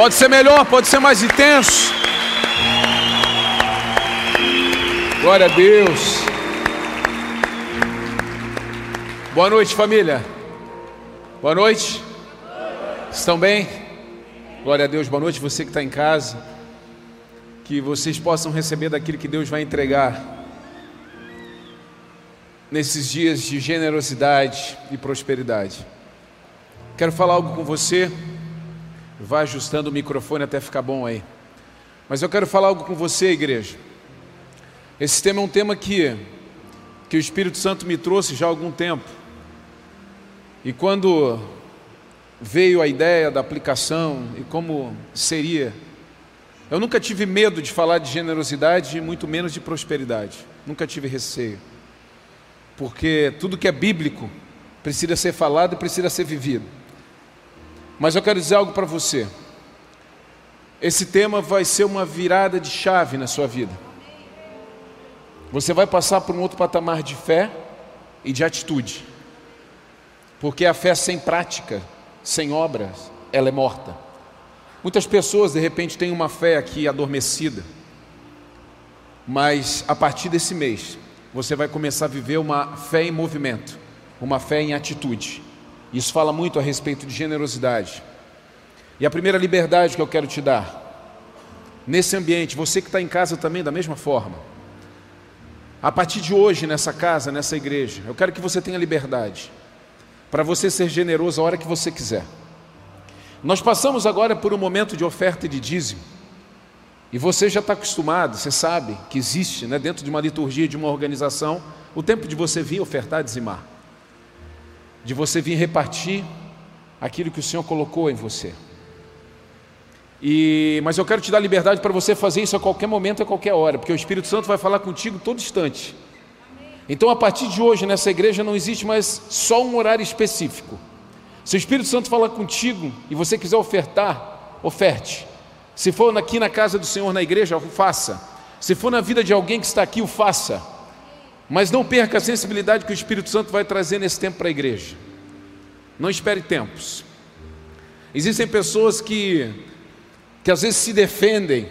Pode ser melhor, pode ser mais intenso. Glória a Deus. Boa noite, família. Boa noite. Estão bem? Glória a Deus. Boa noite, você que está em casa. Que vocês possam receber daquilo que Deus vai entregar nesses dias de generosidade e prosperidade. Quero falar algo com você. Vai ajustando o microfone até ficar bom aí. Mas eu quero falar algo com você, igreja. Esse tema é um tema que, que o Espírito Santo me trouxe já há algum tempo. E quando veio a ideia da aplicação e como seria, eu nunca tive medo de falar de generosidade e muito menos de prosperidade. Nunca tive receio. Porque tudo que é bíblico precisa ser falado e precisa ser vivido. Mas eu quero dizer algo para você. Esse tema vai ser uma virada de chave na sua vida. Você vai passar por um outro patamar de fé e de atitude. Porque a fé sem prática, sem obras, ela é morta. Muitas pessoas de repente têm uma fé aqui adormecida. Mas a partir desse mês, você vai começar a viver uma fé em movimento, uma fé em atitude. Isso fala muito a respeito de generosidade. E a primeira liberdade que eu quero te dar, nesse ambiente, você que está em casa também, da mesma forma. A partir de hoje, nessa casa, nessa igreja, eu quero que você tenha liberdade para você ser generoso a hora que você quiser. Nós passamos agora por um momento de oferta e de dízimo. E você já está acostumado, você sabe que existe né, dentro de uma liturgia, de uma organização, o tempo de você vir ofertar, dizimar de você vir repartir aquilo que o Senhor colocou em você. E, mas eu quero te dar liberdade para você fazer isso a qualquer momento, a qualquer hora, porque o Espírito Santo vai falar contigo todo instante. Então, a partir de hoje, nessa igreja não existe mais só um horário específico. Se o Espírito Santo falar contigo e você quiser ofertar, oferte. Se for aqui na casa do Senhor, na igreja, faça. Se for na vida de alguém que está aqui, o faça. Mas não perca a sensibilidade que o Espírito Santo vai trazer nesse tempo para a igreja. Não espere tempos. Existem pessoas que, que às vezes se defendem,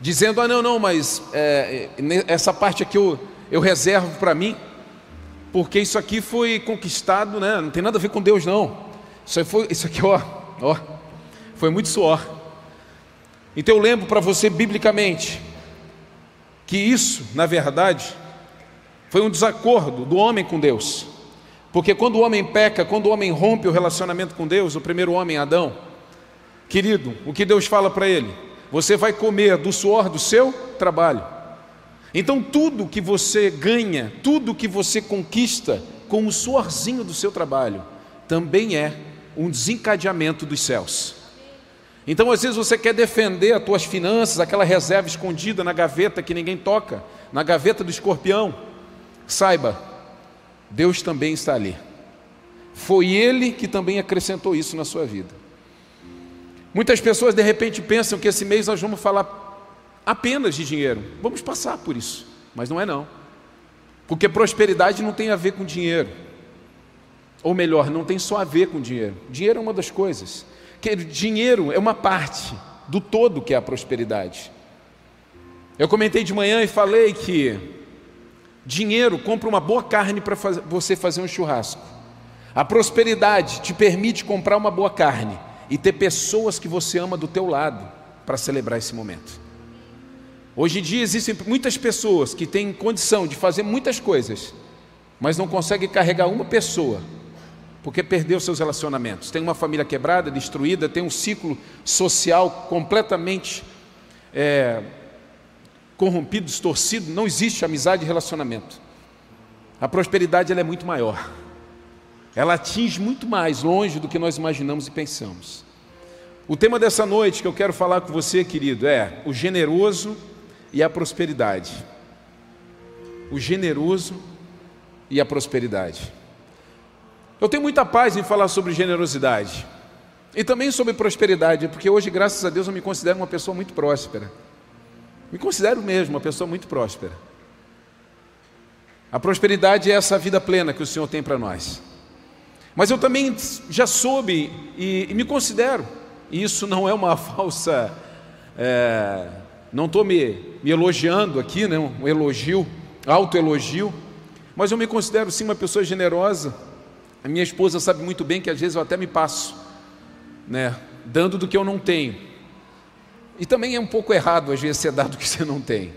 dizendo: ah, não, não, mas é, essa parte aqui eu, eu reservo para mim, porque isso aqui foi conquistado, né? não tem nada a ver com Deus, não. Isso, foi, isso aqui, ó, ó, foi muito suor. Então eu lembro para você, biblicamente, que isso, na verdade, foi um desacordo do homem com Deus. Porque quando o homem peca, quando o homem rompe o relacionamento com Deus, o primeiro homem, Adão, querido, o que Deus fala para ele? Você vai comer do suor do seu trabalho. Então, tudo que você ganha, tudo que você conquista com o suorzinho do seu trabalho, também é um desencadeamento dos céus. Então, às vezes, você quer defender as tuas finanças, aquela reserva escondida na gaveta que ninguém toca, na gaveta do escorpião. Saiba, Deus também está ali. Foi Ele que também acrescentou isso na sua vida. Muitas pessoas de repente pensam que esse mês nós vamos falar apenas de dinheiro. Vamos passar por isso, mas não é não. Porque prosperidade não tem a ver com dinheiro. Ou melhor, não tem só a ver com dinheiro. Dinheiro é uma das coisas. Que dinheiro é uma parte do todo que é a prosperidade. Eu comentei de manhã e falei que Dinheiro compra uma boa carne para você fazer um churrasco. A prosperidade te permite comprar uma boa carne e ter pessoas que você ama do teu lado para celebrar esse momento. Hoje em dia existem muitas pessoas que têm condição de fazer muitas coisas, mas não conseguem carregar uma pessoa porque perdeu seus relacionamentos. Tem uma família quebrada, destruída, tem um ciclo social completamente é, corrompido, distorcido, não existe amizade e relacionamento. A prosperidade ela é muito maior. Ela atinge muito mais longe do que nós imaginamos e pensamos. O tema dessa noite que eu quero falar com você, querido, é o generoso e a prosperidade. O generoso e a prosperidade. Eu tenho muita paz em falar sobre generosidade e também sobre prosperidade, porque hoje, graças a Deus, eu me considero uma pessoa muito próspera. Me considero mesmo uma pessoa muito próspera. A prosperidade é essa vida plena que o Senhor tem para nós. Mas eu também já soube e, e, me considero isso não é uma falsa. É, não estou me, me, elogiando aqui, né, um elogio, autoelogio, mas eu me considero sim uma pessoa generosa. A minha esposa sabe muito bem que às vezes eu até me passo, né, dando do que eu não tenho. E também é um pouco errado às vezes você dar do que você não tem.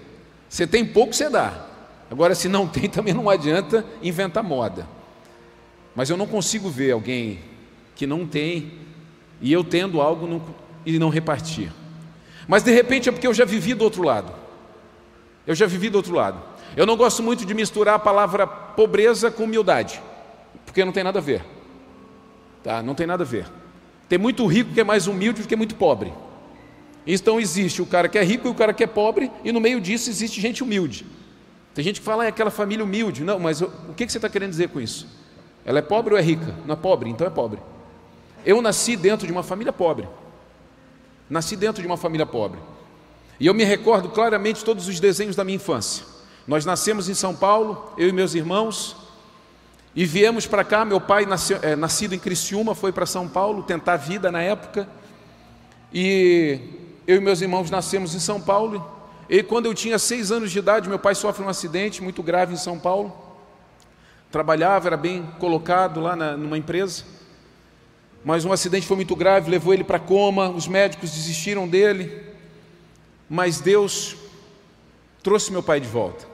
Você tem pouco, você dá. Agora, se não tem, também não adianta inventar moda. Mas eu não consigo ver alguém que não tem e eu tendo algo não, e não repartir. Mas de repente é porque eu já vivi do outro lado. Eu já vivi do outro lado. Eu não gosto muito de misturar a palavra pobreza com humildade, porque não tem nada a ver. Tá? Não tem nada a ver. Tem muito rico que é mais humilde do que muito pobre. Então existe o cara que é rico e o cara que é pobre, e no meio disso existe gente humilde. Tem gente que fala, ah, é aquela família humilde. Não, mas o que você está querendo dizer com isso? Ela é pobre ou é rica? Não é pobre, então é pobre. Eu nasci dentro de uma família pobre. Nasci dentro de uma família pobre. E eu me recordo claramente todos os desenhos da minha infância. Nós nascemos em São Paulo, eu e meus irmãos, e viemos para cá. Meu pai, nasceu, é, nascido em Criciúma, foi para São Paulo tentar vida na época. E eu e meus irmãos nascemos em São Paulo. E quando eu tinha seis anos de idade, meu pai sofre um acidente muito grave em São Paulo. Trabalhava, era bem colocado lá na, numa empresa. Mas um acidente foi muito grave, levou ele para coma, os médicos desistiram dele. Mas Deus trouxe meu pai de volta.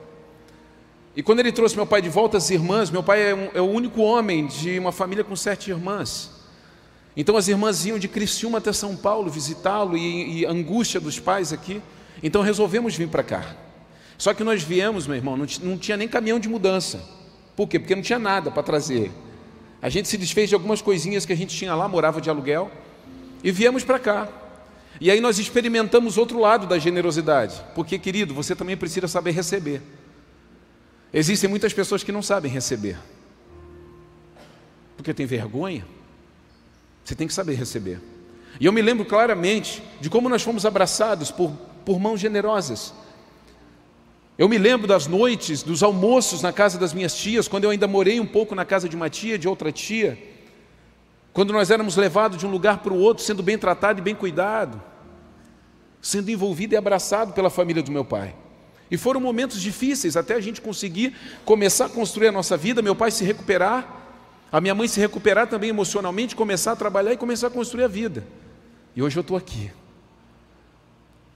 E quando ele trouxe meu pai de volta, as irmãs, meu pai é, um, é o único homem de uma família com sete irmãs. Então as irmãs iam de Criciúma até São Paulo visitá-lo e, e angústia dos pais aqui. Então resolvemos vir para cá. Só que nós viemos, meu irmão, não, não tinha nem caminhão de mudança. Por quê? Porque não tinha nada para trazer. A gente se desfez de algumas coisinhas que a gente tinha lá, morava de aluguel, e viemos para cá. E aí nós experimentamos outro lado da generosidade, porque, querido, você também precisa saber receber. Existem muitas pessoas que não sabem receber, porque tem vergonha. Você tem que saber receber. E eu me lembro claramente de como nós fomos abraçados por, por mãos generosas. Eu me lembro das noites, dos almoços na casa das minhas tias, quando eu ainda morei um pouco na casa de uma tia, de outra tia, quando nós éramos levados de um lugar para o outro, sendo bem tratado e bem cuidado, sendo envolvido e abraçado pela família do meu pai. E foram momentos difíceis até a gente conseguir começar a construir a nossa vida, meu pai se recuperar, a minha mãe se recuperar também emocionalmente, começar a trabalhar e começar a construir a vida. E hoje eu estou aqui.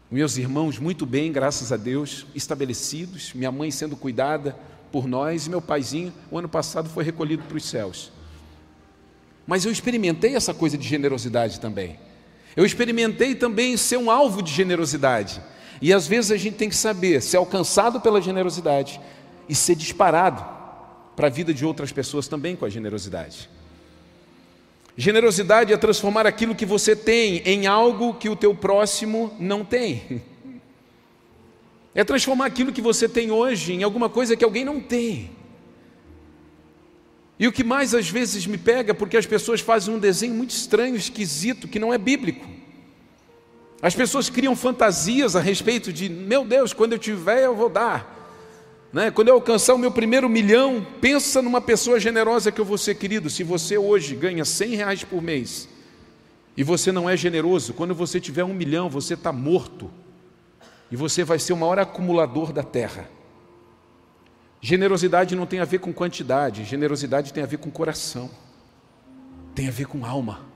Meus irmãos, muito bem, graças a Deus, estabelecidos, minha mãe sendo cuidada por nós e meu paizinho, o ano passado, foi recolhido para os céus. Mas eu experimentei essa coisa de generosidade também. Eu experimentei também ser um alvo de generosidade. E às vezes a gente tem que saber ser alcançado pela generosidade e ser disparado para a vida de outras pessoas também com a generosidade. Generosidade é transformar aquilo que você tem em algo que o teu próximo não tem. É transformar aquilo que você tem hoje em alguma coisa que alguém não tem. E o que mais às vezes me pega, porque as pessoas fazem um desenho muito estranho, esquisito, que não é bíblico. As pessoas criam fantasias a respeito de, meu Deus, quando eu tiver eu vou dar. Né? Quando eu alcançar o meu primeiro milhão, pensa numa pessoa generosa que eu vou ser, querido. Se você hoje ganha 100 reais por mês e você não é generoso, quando você tiver um milhão, você está morto e você vai ser o maior acumulador da terra. Generosidade não tem a ver com quantidade, generosidade tem a ver com coração, tem a ver com alma.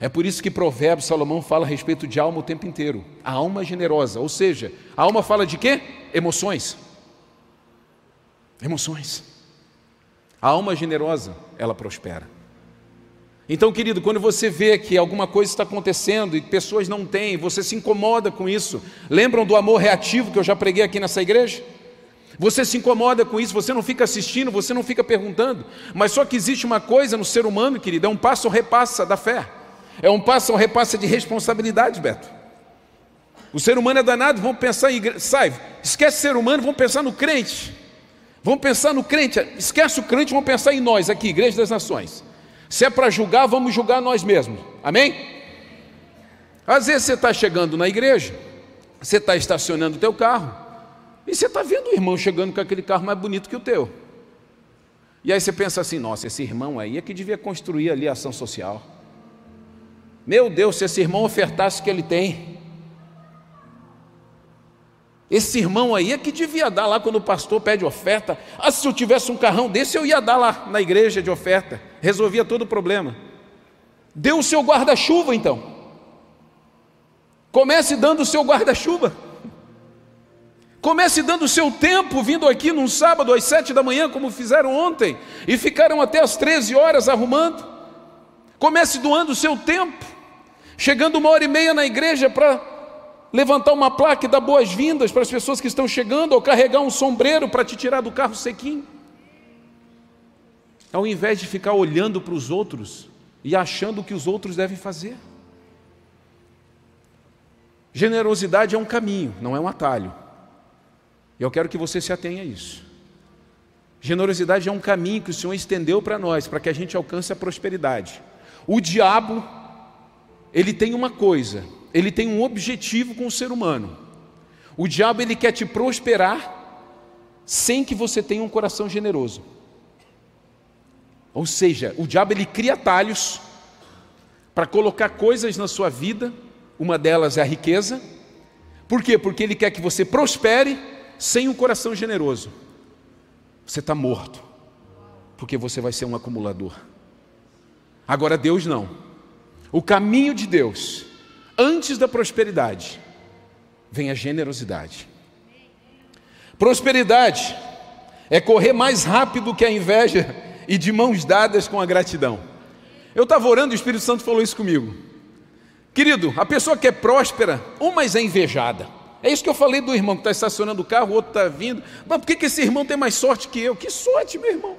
É por isso que Provérbios, Salomão fala a respeito de alma o tempo inteiro. A alma generosa, ou seja, a alma fala de quê? Emoções. Emoções. A alma generosa, ela prospera. Então, querido, quando você vê que alguma coisa está acontecendo e pessoas não têm, você se incomoda com isso. Lembram do amor reativo que eu já preguei aqui nessa igreja? Você se incomoda com isso, você não fica assistindo, você não fica perguntando. Mas só que existe uma coisa no ser humano, querido, é um passo ou repassa da fé. É um passo ou repassa de responsabilidade, Beto. O ser humano é danado, vamos pensar em. Sai, esquece ser humano, vamos pensar no crente. Vamos pensar no crente, esquece o crente, vamos pensar em nós aqui, Igreja das Nações. Se é para julgar, vamos julgar nós mesmos. Amém? Às vezes você está chegando na igreja, você está estacionando o teu carro, e você está vendo o irmão chegando com aquele carro mais bonito que o teu. E aí você pensa assim, nossa, esse irmão aí é que devia construir ali a ação social. Meu Deus, se esse irmão ofertasse o que ele tem. Esse irmão aí é que devia dar lá quando o pastor pede oferta. Ah, se eu tivesse um carrão desse, eu ia dar lá na igreja de oferta. Resolvia todo o problema. Dê o seu guarda-chuva então. Comece dando o seu guarda-chuva. Comece dando o seu tempo, vindo aqui num sábado às sete da manhã, como fizeram ontem, e ficaram até as 13 horas arrumando. Comece doando o seu tempo, chegando uma hora e meia na igreja para levantar uma placa e dar boas-vindas para as pessoas que estão chegando, ou carregar um sombreiro para te tirar do carro sequinho. Ao invés de ficar olhando para os outros e achando o que os outros devem fazer. Generosidade é um caminho, não é um atalho. E eu quero que você se atenha a isso. Generosidade é um caminho que o Senhor estendeu para nós, para que a gente alcance a prosperidade. O diabo, ele tem uma coisa, ele tem um objetivo com o ser humano. O diabo, ele quer te prosperar sem que você tenha um coração generoso. Ou seja, o diabo, ele cria atalhos para colocar coisas na sua vida uma delas é a riqueza. Por quê? Porque ele quer que você prospere sem um coração generoso. Você está morto, porque você vai ser um acumulador. Agora, Deus não. O caminho de Deus, antes da prosperidade, vem a generosidade. Prosperidade é correr mais rápido que a inveja e de mãos dadas com a gratidão. Eu estava orando e o Espírito Santo falou isso comigo. Querido, a pessoa que é próspera, umas é invejada. É isso que eu falei do irmão que está estacionando o carro, o outro está vindo. Mas por que, que esse irmão tem mais sorte que eu? Que sorte, meu irmão.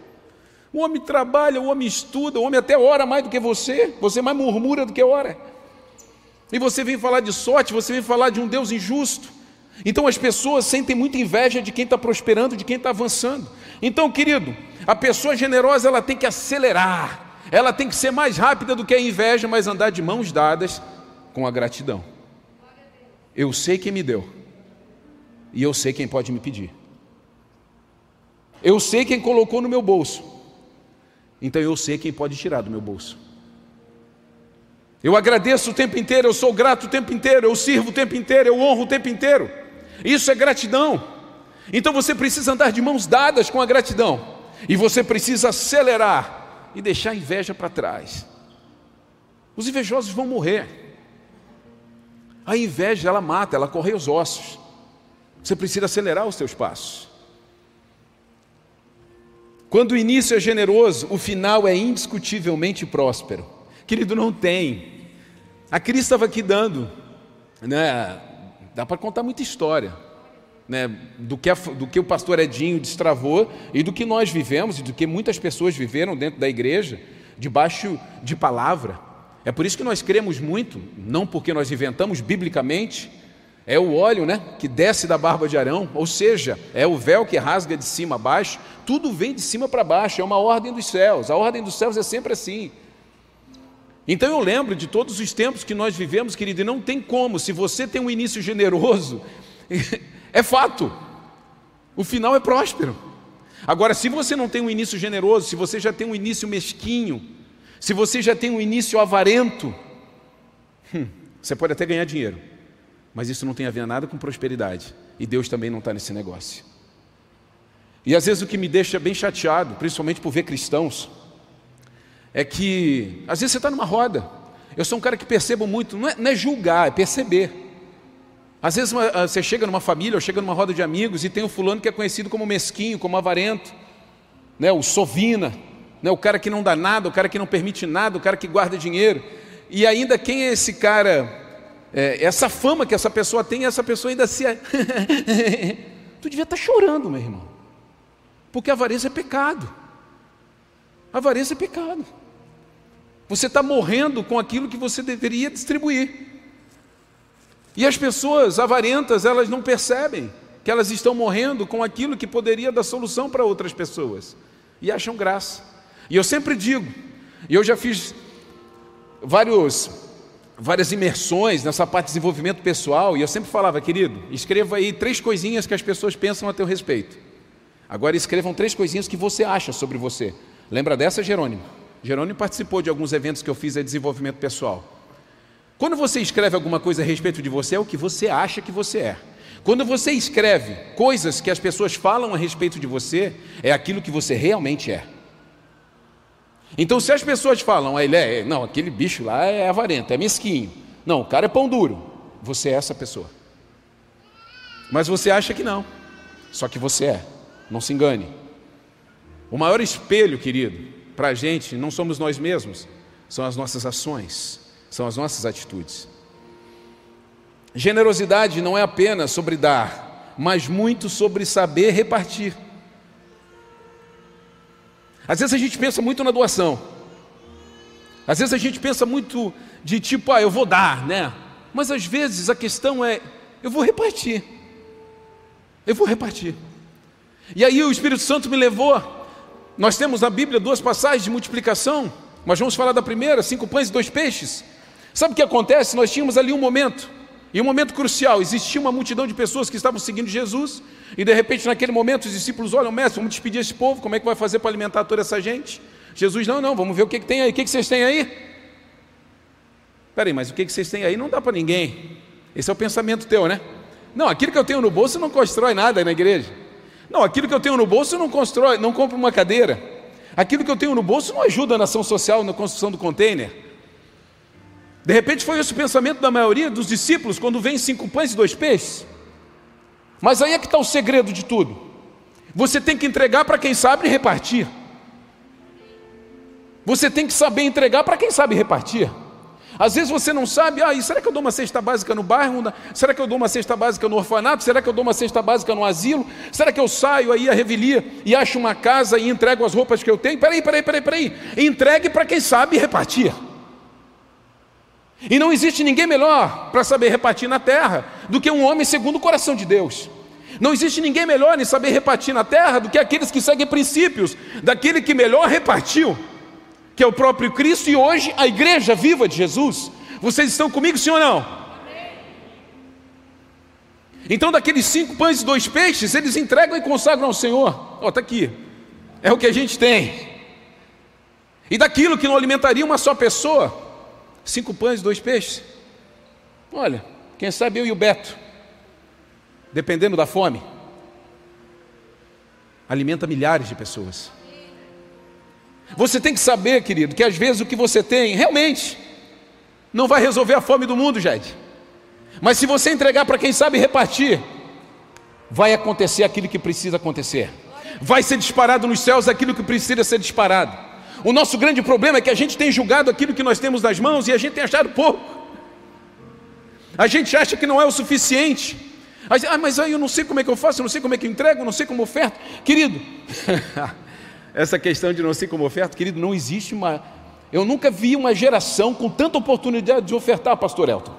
O homem trabalha, o homem estuda, o homem até ora mais do que você, você mais murmura do que ora. E você vem falar de sorte, você vem falar de um Deus injusto. Então as pessoas sentem muita inveja de quem está prosperando, de quem está avançando. Então, querido, a pessoa generosa ela tem que acelerar, ela tem que ser mais rápida do que a inveja, mas andar de mãos dadas com a gratidão. Eu sei quem me deu, e eu sei quem pode me pedir. Eu sei quem colocou no meu bolso, então eu sei quem pode tirar do meu bolso. Eu agradeço o tempo inteiro, eu sou grato o tempo inteiro, eu sirvo o tempo inteiro, eu honro o tempo inteiro. Isso é gratidão. Então você precisa andar de mãos dadas com a gratidão, e você precisa acelerar e deixar a inveja para trás. Os invejosos vão morrer. A inveja, ela mata, ela corre os ossos. Você precisa acelerar os seus passos. Quando o início é generoso, o final é indiscutivelmente próspero. Querido, não tem. A Cris estava aqui dando, né? Dá para contar muita história, né? Do que, a, do que o pastor Edinho destravou e do que nós vivemos e do que muitas pessoas viveram dentro da igreja, debaixo de palavra. É por isso que nós cremos muito, não porque nós inventamos biblicamente, é o óleo né, que desce da barba de Arão, ou seja, é o véu que rasga de cima a baixo, tudo vem de cima para baixo, é uma ordem dos céus, a ordem dos céus é sempre assim. Então eu lembro de todos os tempos que nós vivemos, querido, e não tem como, se você tem um início generoso, é fato, o final é próspero. Agora, se você não tem um início generoso, se você já tem um início mesquinho, se você já tem um início avarento, hum, você pode até ganhar dinheiro, mas isso não tem a ver nada com prosperidade. E Deus também não está nesse negócio. E às vezes o que me deixa bem chateado, principalmente por ver cristãos, é que às vezes você está numa roda. Eu sou um cara que percebo muito, não é, não é julgar, é perceber. Às vezes uma, você chega numa família ou chega numa roda de amigos e tem um fulano que é conhecido como mesquinho, como avarento, né, o sovina né? o cara que não dá nada, o cara que não permite nada, o cara que guarda dinheiro. E ainda quem é esse cara? É, essa fama que essa pessoa tem, essa pessoa ainda se. tu devia estar tá chorando, meu irmão. Porque avareza é pecado. Avareza é pecado. Você está morrendo com aquilo que você deveria distribuir. E as pessoas avarentas, elas não percebem que elas estão morrendo com aquilo que poderia dar solução para outras pessoas. E acham graça. E eu sempre digo, e eu já fiz vários, várias imersões nessa parte de desenvolvimento pessoal, e eu sempre falava, querido, escreva aí três coisinhas que as pessoas pensam a teu respeito. Agora escrevam três coisinhas que você acha sobre você. Lembra dessa, Jerônimo? Jerônimo participou de alguns eventos que eu fiz de desenvolvimento pessoal. Quando você escreve alguma coisa a respeito de você, é o que você acha que você é. Quando você escreve coisas que as pessoas falam a respeito de você, é aquilo que você realmente é. Então, se as pessoas falam, ah, ele é, não, aquele bicho lá é avarento, é mesquinho. Não, o cara é pão duro. Você é essa pessoa. Mas você acha que não. Só que você é. Não se engane. O maior espelho, querido, para a gente não somos nós mesmos, são as nossas ações, são as nossas atitudes. Generosidade não é apenas sobre dar, mas muito sobre saber repartir. Às vezes a gente pensa muito na doação. Às vezes a gente pensa muito de tipo, ah, eu vou dar, né? Mas às vezes a questão é, eu vou repartir. Eu vou repartir. E aí o Espírito Santo me levou. Nós temos na Bíblia duas passagens de multiplicação. Mas vamos falar da primeira: cinco pães e dois peixes. Sabe o que acontece? Nós tínhamos ali um momento, e um momento crucial. Existia uma multidão de pessoas que estavam seguindo Jesus, e de repente, naquele momento, os discípulos olham, mestre, vamos despedir esse povo, como é que vai fazer para alimentar toda essa gente? Jesus, não, não, vamos ver o que, que tem aí. O que, que vocês têm aí? Peraí, mas o que, que vocês têm aí não dá para ninguém. Esse é o pensamento teu, né? Não, aquilo que eu tenho no bolso não constrói nada na igreja. Não, aquilo que eu tenho no bolso não constrói, não compra uma cadeira. Aquilo que eu tenho no bolso não ajuda na ação social, na construção do container. De repente foi esse o pensamento da maioria dos discípulos quando vem cinco pães e dois peixes. Mas aí é que está o segredo de tudo. Você tem que entregar para quem sabe repartir. Você tem que saber entregar para quem sabe repartir. Às vezes você não sabe, ah, será que eu dou uma cesta básica no bairro? Será que eu dou uma cesta básica no orfanato? Será que eu dou uma cesta básica no asilo? Será que eu saio aí a revelia e acho uma casa e entrego as roupas que eu tenho? Peraí, peraí, peraí, peraí. Entregue para quem sabe repartir. E não existe ninguém melhor para saber repartir na terra do que um homem segundo o coração de Deus. Não existe ninguém melhor em saber repartir na terra do que aqueles que seguem princípios daquele que melhor repartiu que é o próprio Cristo, e hoje a igreja viva de Jesus. Vocês estão comigo, sim ou não? Então, daqueles cinco pães e dois peixes, eles entregam e consagram ao Senhor. Ó, oh, está aqui. É o que a gente tem. E daquilo que não alimentaria uma só pessoa, cinco pães e dois peixes. Olha, quem sabe eu e o Beto, dependendo da fome, alimenta milhares de pessoas. Você tem que saber, querido, que às vezes o que você tem realmente não vai resolver a fome do mundo, gente. Mas se você entregar para quem sabe repartir, vai acontecer aquilo que precisa acontecer. Vai ser disparado nos céus aquilo que precisa ser disparado. O nosso grande problema é que a gente tem julgado aquilo que nós temos nas mãos e a gente tem achado pouco. A gente acha que não é o suficiente. Ah, mas aí eu não sei como é que eu faço, eu não sei como é que eu entrego, eu não sei como oferto. Querido, essa questão de não ser como oferta, querido, não existe uma. Eu nunca vi uma geração com tanta oportunidade de ofertar, pastor Elton.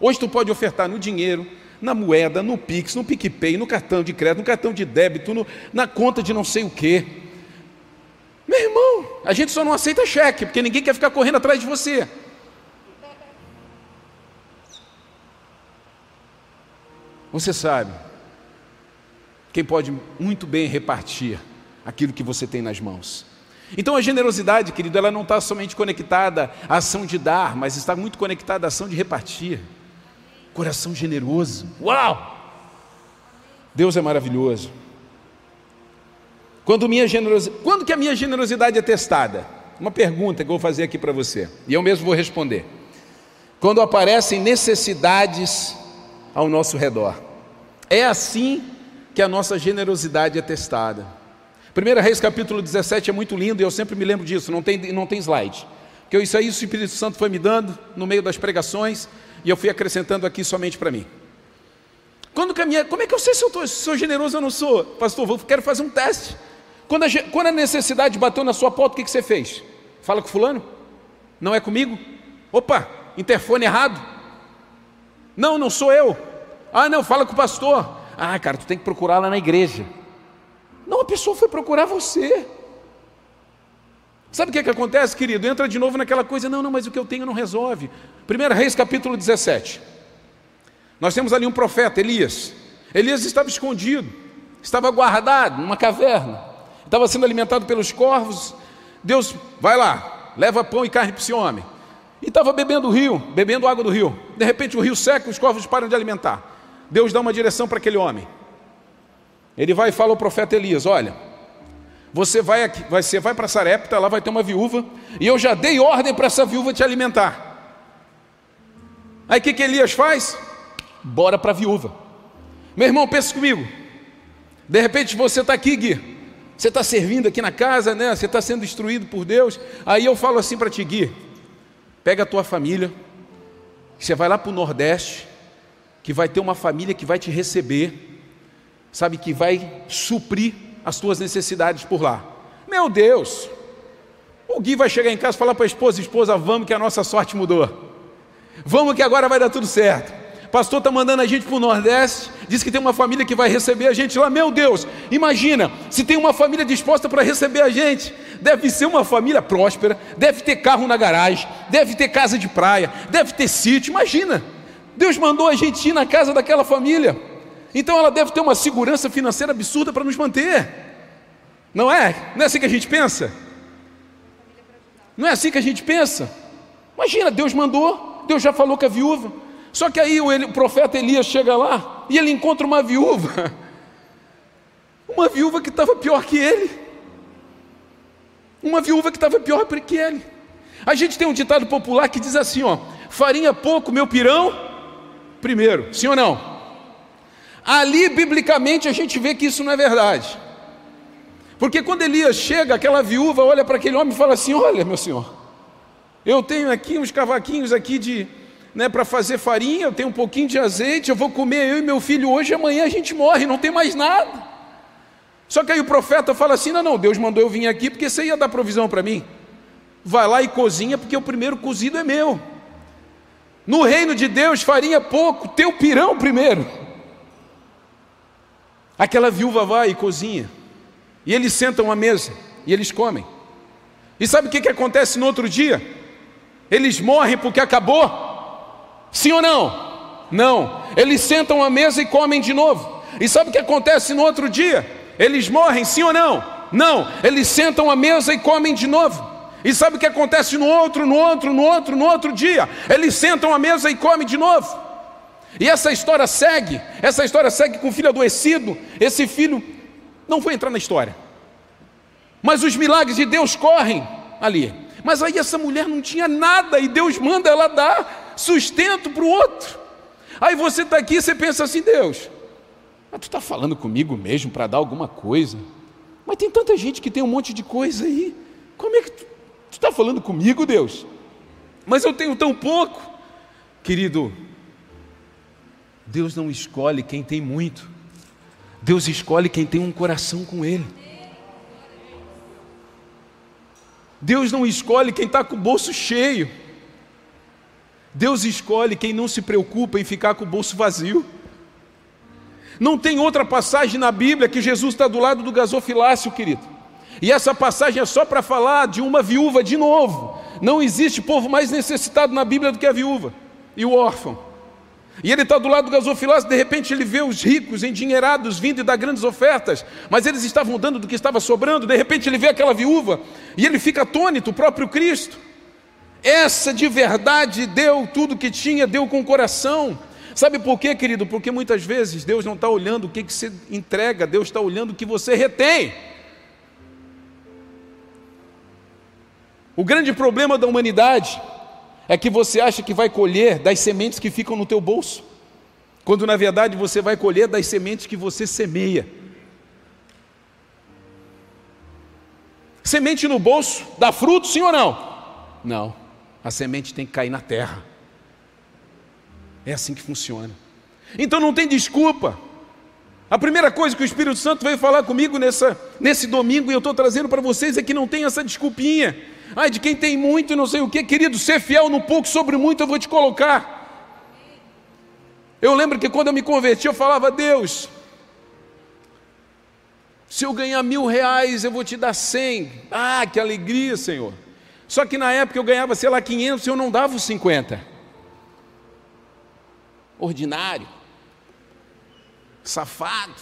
Hoje tu pode ofertar no dinheiro, na moeda, no Pix, no PicPay, no cartão de crédito, no cartão de débito, no, na conta de não sei o quê. Meu irmão, a gente só não aceita cheque, porque ninguém quer ficar correndo atrás de você. Você sabe, quem pode muito bem repartir aquilo que você tem nas mãos. Então a generosidade, querido, ela não está somente conectada à ação de dar, mas está muito conectada à ação de repartir. Coração generoso. Uau! Deus é maravilhoso. Quando, minha generosi... Quando que a minha generosidade é testada? Uma pergunta que eu vou fazer aqui para você, e eu mesmo vou responder. Quando aparecem necessidades ao nosso redor. É assim que a nossa generosidade é testada. 1 Reis capítulo 17 é muito lindo e eu sempre me lembro disso, não tem, não tem slide. Porque isso aí o Espírito Santo foi me dando no meio das pregações e eu fui acrescentando aqui somente para mim. Quando caminhar, como é que eu sei se eu tô, se sou generoso ou não sou? Pastor, quero fazer um teste. Quando a, quando a necessidade bateu na sua porta, o que, que você fez? Fala com fulano? Não é comigo? Opa, interfone errado. Não, não sou eu. Ah, não, fala com o pastor. Ah, cara, tu tem que procurar lá na igreja. Não, a pessoa foi procurar você. Sabe o que, é que acontece, querido? Entra de novo naquela coisa, não, não, mas o que eu tenho não resolve. 1 Reis capítulo 17. Nós temos ali um profeta, Elias. Elias estava escondido, estava guardado numa caverna, estava sendo alimentado pelos corvos. Deus, vai lá, leva pão e carne para esse homem. e estava bebendo o rio, bebendo água do rio. De repente o rio seca, os corvos param de alimentar. Deus dá uma direção para aquele homem. Ele vai e fala ao profeta Elias: Olha, você vai, aqui, vai para Sarepta, lá vai ter uma viúva, e eu já dei ordem para essa viúva te alimentar. Aí o que, que Elias faz? Bora para a viúva. Meu irmão, pensa comigo. De repente você está aqui, Gui. Você está servindo aqui na casa, né? Você está sendo instruído por Deus. Aí eu falo assim para ti, Gui. Pega a tua família. Você vai lá para o Nordeste, que vai ter uma família que vai te receber, sabe, que vai suprir as tuas necessidades por lá. Meu Deus! O Gui vai chegar em casa e falar para a esposa: esposa, vamos que a nossa sorte mudou. Vamos que agora vai dar tudo certo. Pastor está mandando a gente para o Nordeste, diz que tem uma família que vai receber a gente lá. Meu Deus, imagina, se tem uma família disposta para receber a gente, deve ser uma família próspera, deve ter carro na garagem, deve ter casa de praia, deve ter sítio. Imagina, Deus mandou a gente ir na casa daquela família, então ela deve ter uma segurança financeira absurda para nos manter, não é? Não é assim que a gente pensa? Não é assim que a gente pensa? Imagina, Deus mandou, Deus já falou com a viúva. Só que aí o, profeta Elias chega lá e ele encontra uma viúva, uma viúva que estava pior que ele, uma viúva que estava pior que ele. A gente tem um ditado popular que diz assim: ó, farinha pouco, meu pirão, primeiro, sim ou não? Ali, biblicamente, a gente vê que isso não é verdade. Porque quando Elias chega, aquela viúva olha para aquele homem e fala assim: Olha, meu senhor, eu tenho aqui uns cavaquinhos aqui de, né, para fazer farinha, eu tenho um pouquinho de azeite, eu vou comer eu e meu filho hoje, amanhã a gente morre, não tem mais nada. Só que aí o profeta fala assim: não, não, Deus mandou eu vir aqui porque você ia dar provisão para mim. Vai lá e cozinha, porque o primeiro cozido é meu. No reino de Deus, farinha pouco, teu pirão primeiro. Aquela viúva vai e cozinha, e eles sentam à mesa, e eles comem. E sabe o que, que acontece no outro dia? Eles morrem porque acabou? Sim ou não? Não. Eles sentam à mesa e comem de novo. E sabe o que acontece no outro dia? Eles morrem, sim ou não? Não. Eles sentam à mesa e comem de novo. E sabe o que acontece no outro, no outro, no outro, no outro dia? Eles sentam à mesa e comem de novo. E essa história segue, essa história segue com o filho adoecido. Esse filho não foi entrar na história. Mas os milagres de Deus correm ali. Mas aí essa mulher não tinha nada e Deus manda ela dar sustento para o outro. Aí você está aqui e você pensa assim, Deus, mas tu está falando comigo mesmo para dar alguma coisa? Mas tem tanta gente que tem um monte de coisa aí. Como é que tu está falando comigo, Deus? Mas eu tenho tão pouco. Querido, Deus não escolhe quem tem muito. Deus escolhe quem tem um coração com Ele. Deus não escolhe quem está com o bolso cheio. Deus escolhe quem não se preocupa em ficar com o bolso vazio. Não tem outra passagem na Bíblia que Jesus está do lado do gasofilácio, querido. E essa passagem é só para falar de uma viúva de novo. Não existe povo mais necessitado na Bíblia do que a viúva e o órfão. E ele está do lado do gasofilácio, de repente ele vê os ricos, endinheirados, vindo e dar grandes ofertas, mas eles estavam dando do que estava sobrando, de repente ele vê aquela viúva, e ele fica atônito, o próprio Cristo. Essa de verdade deu tudo que tinha, deu com o coração. Sabe por quê, querido? Porque muitas vezes Deus não está olhando o que, que você entrega, Deus está olhando o que você retém. O grande problema da humanidade é que você acha que vai colher das sementes que ficam no teu bolso, quando na verdade você vai colher das sementes que você semeia. Semente no bolso dá fruto, sim ou não? Não. A semente tem que cair na terra. É assim que funciona. Então não tem desculpa. A primeira coisa que o Espírito Santo veio falar comigo nessa, nesse domingo, e eu estou trazendo para vocês, é que não tem essa desculpinha. Ai, de quem tem muito e não sei o que, querido, ser fiel no pouco, sobre muito eu vou te colocar. Eu lembro que quando eu me converti, eu falava, Deus, se eu ganhar mil reais, eu vou te dar cem. Ah, que alegria, Senhor. Só que na época eu ganhava, sei lá, quinhentos e eu não dava os cinquenta. Ordinário. Safado.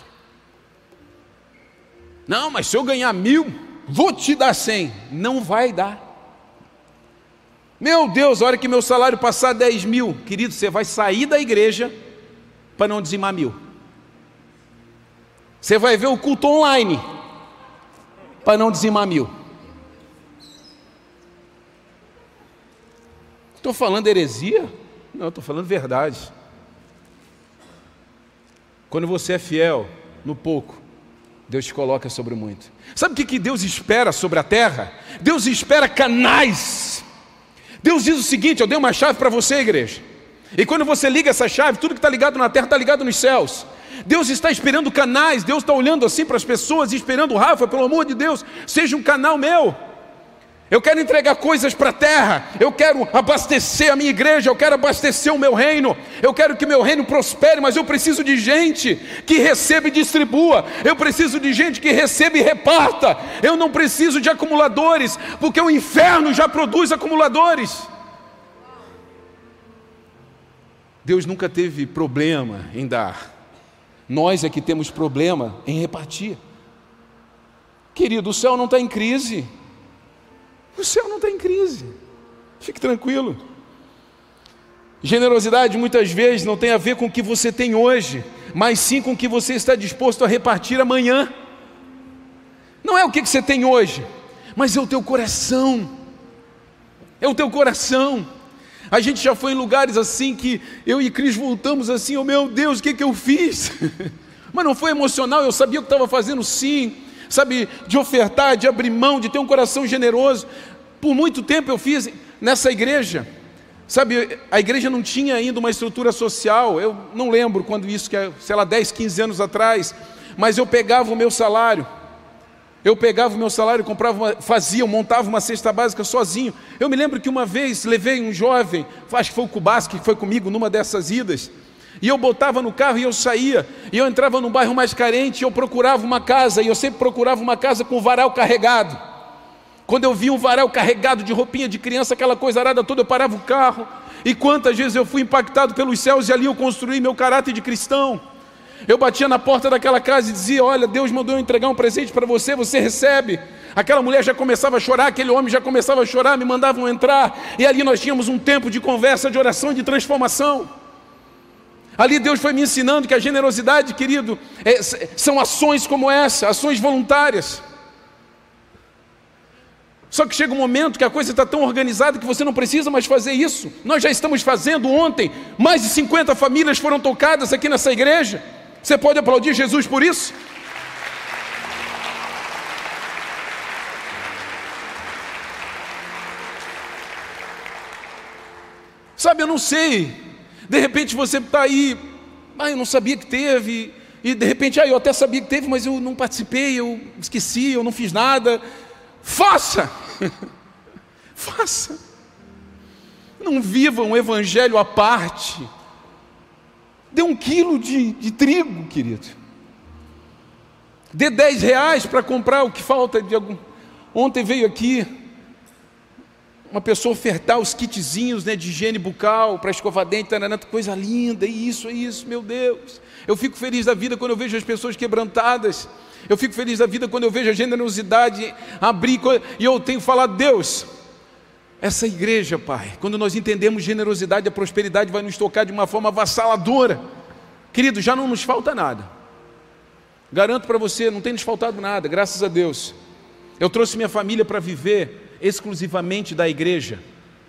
Não, mas se eu ganhar mil, vou te dar cem. Não vai dar. Meu Deus, a hora que meu salário passar 10 mil, querido, você vai sair da igreja para não dizimar mil. Você vai ver o culto online para não dizimar mil. Estou falando heresia? Não, estou falando verdade. Quando você é fiel no pouco, Deus te coloca sobre muito. Sabe o que Deus espera sobre a terra? Deus espera canais. Deus diz o seguinte: eu dei uma chave para você, igreja. E quando você liga essa chave, tudo que está ligado na terra está ligado nos céus. Deus está esperando canais, Deus está olhando assim para as pessoas, esperando, Rafa, pelo amor de Deus, seja um canal meu. Eu quero entregar coisas para a terra, eu quero abastecer a minha igreja, eu quero abastecer o meu reino, eu quero que meu reino prospere, mas eu preciso de gente que receba e distribua, eu preciso de gente que receba e reparta, eu não preciso de acumuladores, porque o inferno já produz acumuladores. Deus nunca teve problema em dar, nós é que temos problema em repartir. Querido, o céu não está em crise. O céu não está em crise. Fique tranquilo. Generosidade muitas vezes não tem a ver com o que você tem hoje, mas sim com o que você está disposto a repartir amanhã. Não é o que você tem hoje, mas é o teu coração. É o teu coração. A gente já foi em lugares assim que eu e Cris voltamos assim, oh meu Deus, o que, que eu fiz? mas não foi emocional, eu sabia o que estava fazendo sim sabe, de ofertar, de abrir mão, de ter um coração generoso. Por muito tempo eu fiz nessa igreja. Sabe, a igreja não tinha ainda uma estrutura social, eu não lembro quando isso, que é, sei lá, 10, 15 anos atrás, mas eu pegava o meu salário, eu pegava o meu salário, comprava, uma, fazia, montava uma cesta básica sozinho. Eu me lembro que uma vez levei um jovem, acho que foi o Cubasco que foi comigo numa dessas idas, e eu botava no carro e eu saía, e eu entrava num bairro mais carente, e eu procurava uma casa, e eu sempre procurava uma casa com varal carregado. Quando eu via um varal carregado de roupinha de criança, aquela coisa arada toda, eu parava o carro. E quantas vezes eu fui impactado pelos céus e ali eu construí meu caráter de cristão. Eu batia na porta daquela casa e dizia: Olha, Deus mandou eu entregar um presente para você, você recebe. Aquela mulher já começava a chorar, aquele homem já começava a chorar, me mandavam entrar, e ali nós tínhamos um tempo de conversa, de oração, de transformação. Ali Deus foi me ensinando que a generosidade, querido, é, são ações como essa, ações voluntárias. Só que chega um momento que a coisa está tão organizada que você não precisa mais fazer isso. Nós já estamos fazendo ontem, mais de 50 famílias foram tocadas aqui nessa igreja. Você pode aplaudir Jesus por isso? Sabe, eu não sei de repente você está aí, ah, eu não sabia que teve, e de repente, ah, eu até sabia que teve, mas eu não participei, eu esqueci, eu não fiz nada. Faça! Faça! Não viva um evangelho à parte. Dê um quilo de, de trigo, querido. Dê dez reais para comprar o que falta de algum. Ontem veio aqui uma pessoa ofertar os kitzinhos né, de higiene bucal para escovar dente, taranã, coisa linda, e isso, é isso, meu Deus. Eu fico feliz da vida quando eu vejo as pessoas quebrantadas. Eu fico feliz da vida quando eu vejo a generosidade abrir. E eu tenho falado, Deus, essa igreja, Pai, quando nós entendemos generosidade, a prosperidade vai nos tocar de uma forma avassaladora. Querido, já não nos falta nada. Garanto para você, não tem nos faltado nada, graças a Deus. Eu trouxe minha família para viver exclusivamente da igreja.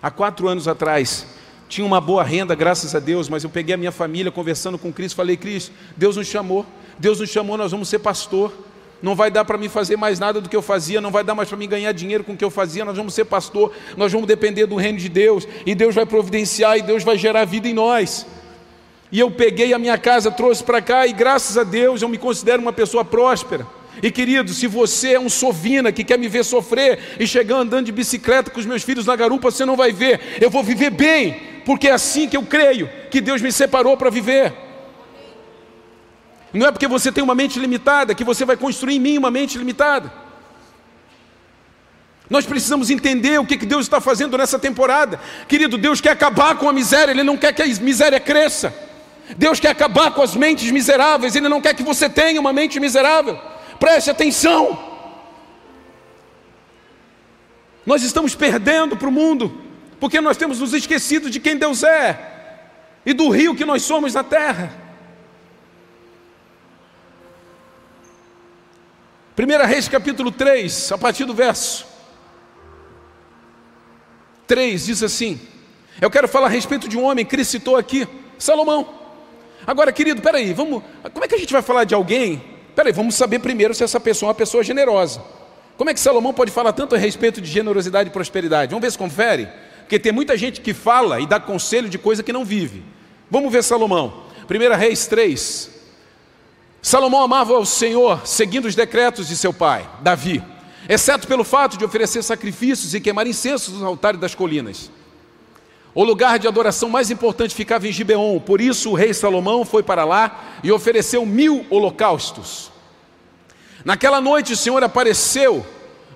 Há quatro anos atrás, tinha uma boa renda, graças a Deus, mas eu peguei a minha família conversando com Cristo, falei, Cristo, Deus nos chamou, Deus nos chamou, nós vamos ser pastor. Não vai dar para mim fazer mais nada do que eu fazia, não vai dar mais para mim ganhar dinheiro com o que eu fazia, nós vamos ser pastor, nós vamos depender do reino de Deus, e Deus vai providenciar, e Deus vai gerar vida em nós. E eu peguei a minha casa, trouxe para cá, e graças a Deus eu me considero uma pessoa próspera. E querido, se você é um sovina que quer me ver sofrer e chegar andando de bicicleta com os meus filhos na garupa, você não vai ver. Eu vou viver bem, porque é assim que eu creio que Deus me separou para viver. Não é porque você tem uma mente limitada que você vai construir em mim uma mente limitada. Nós precisamos entender o que Deus está fazendo nessa temporada. Querido, Deus quer acabar com a miséria, Ele não quer que a miséria cresça. Deus quer acabar com as mentes miseráveis, Ele não quer que você tenha uma mente miserável. Preste atenção. Nós estamos perdendo para o mundo, porque nós temos nos esquecido de quem Deus é e do rio que nós somos na terra. 1 Reis capítulo 3, a partir do verso 3, diz assim: Eu quero falar a respeito de um homem que ele citou aqui, Salomão. Agora, querido, peraí, vamos. Como é que a gente vai falar de alguém? Peraí, vamos saber primeiro se essa pessoa é uma pessoa generosa. Como é que Salomão pode falar tanto a respeito de generosidade e prosperidade? Vamos ver se confere? Porque tem muita gente que fala e dá conselho de coisa que não vive. Vamos ver Salomão. 1 Reis 3. Salomão amava o Senhor, seguindo os decretos de seu pai, Davi, exceto pelo fato de oferecer sacrifícios e queimar incensos nos altares das colinas. O lugar de adoração mais importante ficava em Gibeon, por isso o rei Salomão foi para lá e ofereceu mil holocaustos. Naquela noite o Senhor apareceu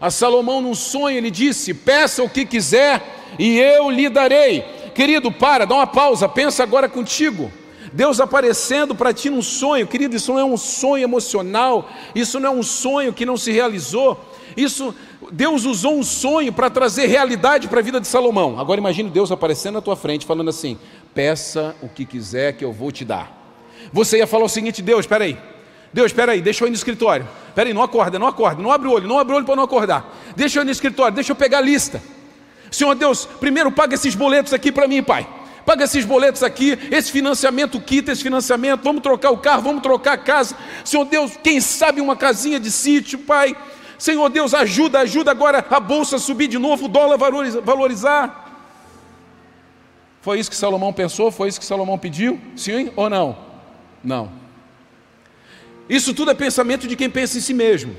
a Salomão num sonho, ele disse: Peça o que quiser e eu lhe darei. Querido, para, dá uma pausa, pensa agora contigo. Deus aparecendo para ti num sonho, querido, isso não é um sonho emocional, isso não é um sonho que não se realizou, isso Deus usou um sonho para trazer realidade para a vida de Salomão. Agora imagine Deus aparecendo na tua frente, falando assim: peça o que quiser que eu vou te dar. Você ia falar o seguinte: Deus, espera aí. Deus, espera aí, deixa eu ir no escritório. Espera aí, não acorda, não acorda, não abre o olho, não abre o olho para não acordar. Deixa eu ir no escritório, deixa eu pegar a lista. Senhor Deus, primeiro paga esses boletos aqui para mim, Pai. Paga esses boletos aqui, esse financiamento, quita esse financiamento, vamos trocar o carro, vamos trocar a casa. Senhor Deus, quem sabe uma casinha de sítio, Pai. Senhor Deus, ajuda, ajuda agora a bolsa a subir de novo, o dólar valorizar. Foi isso que Salomão pensou? Foi isso que Salomão pediu? Sim ou não? Não. Isso tudo é pensamento de quem pensa em si mesmo.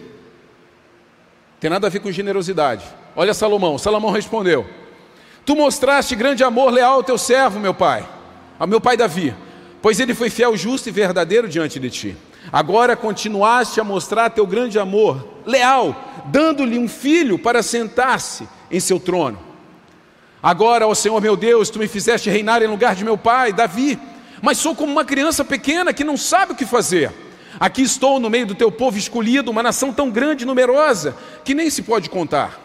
Tem nada a ver com generosidade. Olha Salomão. Salomão respondeu: Tu mostraste grande amor leal ao teu servo, meu pai, ao meu pai Davi, pois ele foi fiel, justo e verdadeiro diante de ti. Agora continuaste a mostrar teu grande amor, leal, dando-lhe um filho para sentar-se em seu trono. Agora, ó Senhor meu Deus, tu me fizeste reinar em lugar de meu pai, Davi, mas sou como uma criança pequena que não sabe o que fazer. Aqui estou no meio do teu povo escolhido, uma nação tão grande e numerosa que nem se pode contar.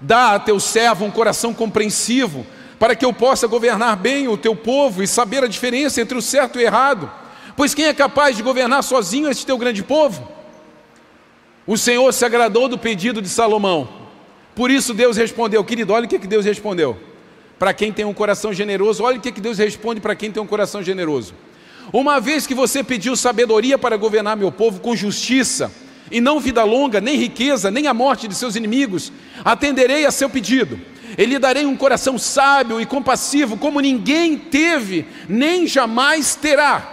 Dá a teu servo um coração compreensivo, para que eu possa governar bem o teu povo e saber a diferença entre o certo e o errado Pois quem é capaz de governar sozinho este teu grande povo? O Senhor se agradou do pedido de Salomão. Por isso Deus respondeu, querido, olha o que Deus respondeu. Para quem tem um coração generoso, olha o que Deus responde para quem tem um coração generoso. Uma vez que você pediu sabedoria para governar meu povo com justiça, e não vida longa, nem riqueza, nem a morte de seus inimigos, atenderei a seu pedido. E lhe darei um coração sábio e compassivo, como ninguém teve, nem jamais terá.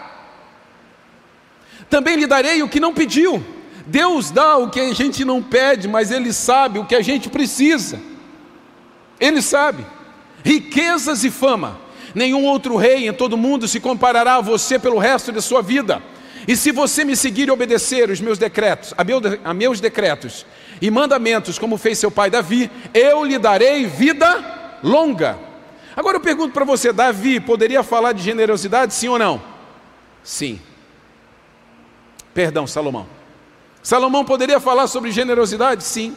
Também lhe darei o que não pediu. Deus dá o que a gente não pede, mas Ele sabe o que a gente precisa. Ele sabe. Riquezas e fama. Nenhum outro rei em todo o mundo se comparará a você pelo resto de sua vida. E se você me seguir e obedecer os meus decretos, a, meu, a meus decretos e mandamentos, como fez seu pai Davi, eu lhe darei vida longa. Agora eu pergunto para você, Davi poderia falar de generosidade, sim ou não? Sim. Perdão, Salomão. Salomão poderia falar sobre generosidade? Sim.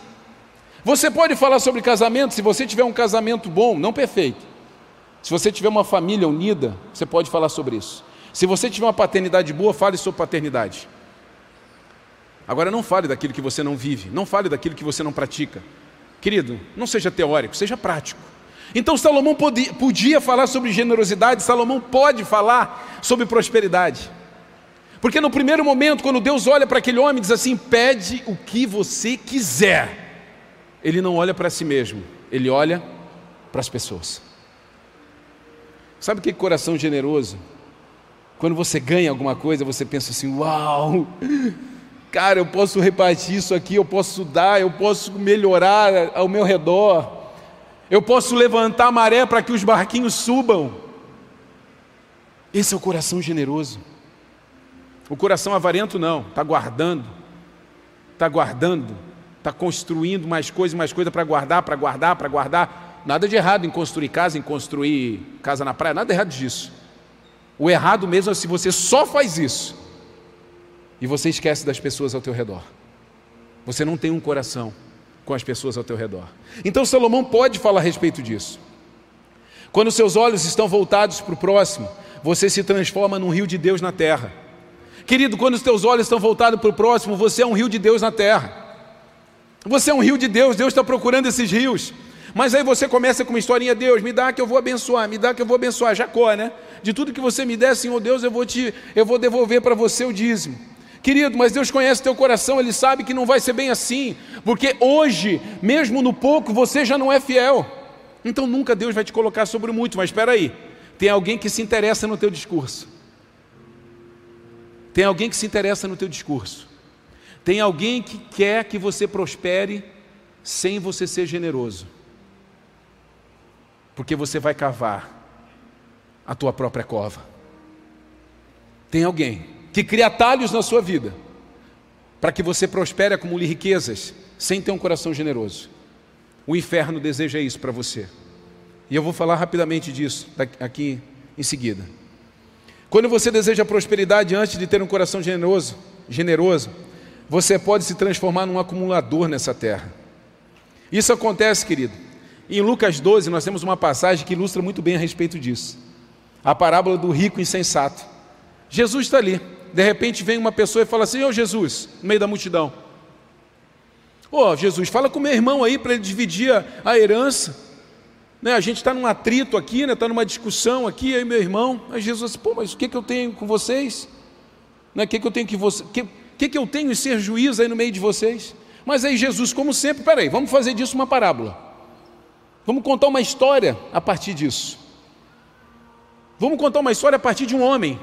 Você pode falar sobre casamento se você tiver um casamento bom, não perfeito. Se você tiver uma família unida, você pode falar sobre isso. Se você tiver uma paternidade boa, fale sobre paternidade. Agora não fale daquilo que você não vive, não fale daquilo que você não pratica. Querido, não seja teórico, seja prático. Então Salomão podia, falar sobre generosidade, Salomão pode falar sobre prosperidade. Porque no primeiro momento, quando Deus olha para aquele homem e diz assim: pede o que você quiser, ele não olha para si mesmo, ele olha para as pessoas. Sabe o que coração generoso? Quando você ganha alguma coisa, você pensa assim: uau, cara, eu posso repartir isso aqui, eu posso dar, eu posso melhorar ao meu redor, eu posso levantar a maré para que os barquinhos subam. Esse é o coração generoso. O coração avarento não, está guardando, está guardando, está construindo mais coisa, mais coisa para guardar, para guardar, para guardar. Nada de errado em construir casa, em construir casa na praia, nada errado disso. O errado mesmo é se você só faz isso e você esquece das pessoas ao teu redor. Você não tem um coração com as pessoas ao teu redor. Então Salomão pode falar a respeito disso. Quando seus olhos estão voltados para o próximo, você se transforma num rio de Deus na terra. Querido, quando os teus olhos estão voltados para o próximo, você é um rio de Deus na terra. Você é um rio de Deus, Deus está procurando esses rios. Mas aí você começa com uma historinha, Deus, me dá que eu vou abençoar, me dá que eu vou abençoar. Jacó, né? De tudo que você me der, Senhor Deus, eu vou te, eu vou devolver para você o dízimo. Querido, mas Deus conhece teu coração, Ele sabe que não vai ser bem assim, porque hoje, mesmo no pouco, você já não é fiel. Então nunca Deus vai te colocar sobre muito, mas espera aí, tem alguém que se interessa no teu discurso. Tem alguém que se interessa no teu discurso. Tem alguém que quer que você prospere sem você ser generoso porque você vai cavar a tua própria cova. Tem alguém que cria atalhos na sua vida para que você prospere, acumule riquezas, sem ter um coração generoso. O inferno deseja isso para você. E eu vou falar rapidamente disso aqui em seguida. Quando você deseja prosperidade antes de ter um coração generoso, generoso, você pode se transformar num acumulador nessa terra. Isso acontece, querido, em Lucas 12, nós temos uma passagem que ilustra muito bem a respeito disso. A parábola do rico insensato. Jesus está ali. De repente vem uma pessoa e fala assim: Ô oh, Jesus, no meio da multidão. Ô oh, Jesus, fala com meu irmão aí para ele dividir a, herança. Né, a gente está num atrito aqui, está né, tá numa discussão aqui, aí meu irmão. Aí Jesus, pô, mas o que, que eu tenho com vocês? Né, o que, que eu tenho que você. que, que, que eu tenho em ser juiz aí no meio de vocês? Mas aí Jesus, como sempre, peraí, vamos fazer disso uma parábola. Vamos contar uma história a partir disso. Vamos contar uma história a partir de um homem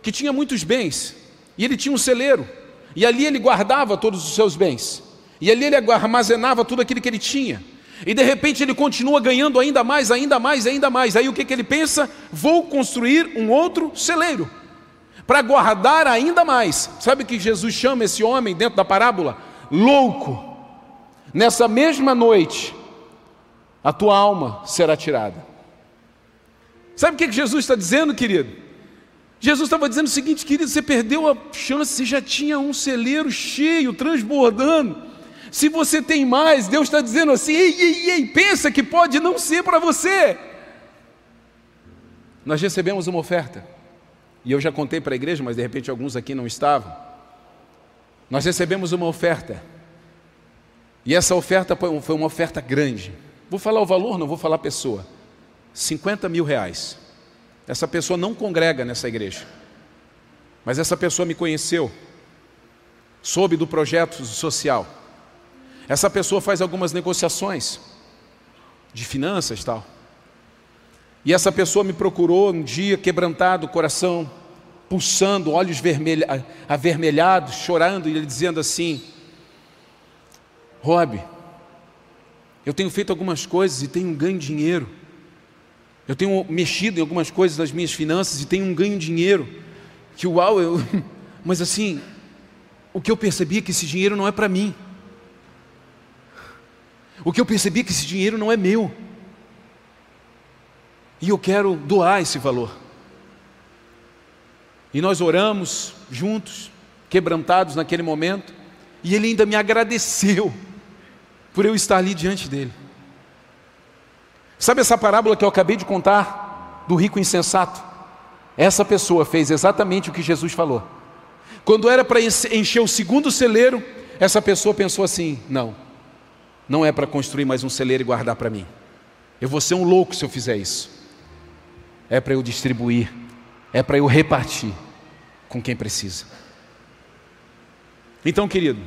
que tinha muitos bens, e ele tinha um celeiro, e ali ele guardava todos os seus bens, e ali ele armazenava tudo aquilo que ele tinha. E de repente ele continua ganhando ainda mais, ainda mais, ainda mais. Aí o que, que ele pensa? Vou construir um outro celeiro para guardar ainda mais. Sabe que Jesus chama esse homem dentro da parábola? Louco. Nessa mesma noite, a tua alma será tirada. Sabe o que Jesus está dizendo, querido? Jesus estava dizendo o seguinte, querido: você perdeu a chance, você já tinha um celeiro cheio, transbordando. Se você tem mais, Deus está dizendo assim: ei, ei, ei, pensa que pode não ser para você. Nós recebemos uma oferta, e eu já contei para a igreja, mas de repente alguns aqui não estavam. Nós recebemos uma oferta, e essa oferta foi uma oferta grande. Vou falar o valor, não vou falar a pessoa. 50 mil reais. Essa pessoa não congrega nessa igreja. Mas essa pessoa me conheceu, soube do projeto social. Essa pessoa faz algumas negociações de finanças e tal. E essa pessoa me procurou um dia quebrantado, coração pulsando, olhos avermelhados, chorando e ele dizendo assim: Rob, eu tenho feito algumas coisas e tenho um ganho dinheiro. Eu tenho mexido em algumas coisas das minhas finanças e tenho um ganho dinheiro. Que uau, eu... mas assim, o que eu percebi é que esse dinheiro não é para mim. O que eu percebi é que esse dinheiro não é meu. E eu quero doar esse valor. E nós oramos juntos, quebrantados naquele momento, e ele ainda me agradeceu por eu estar ali diante dele. Sabe essa parábola que eu acabei de contar do rico insensato? Essa pessoa fez exatamente o que Jesus falou. Quando era para encher o segundo celeiro, essa pessoa pensou assim: não, não é para construir mais um celeiro e guardar para mim. Eu vou ser um louco se eu fizer isso. É para eu distribuir, é para eu repartir com quem precisa. Então, querido,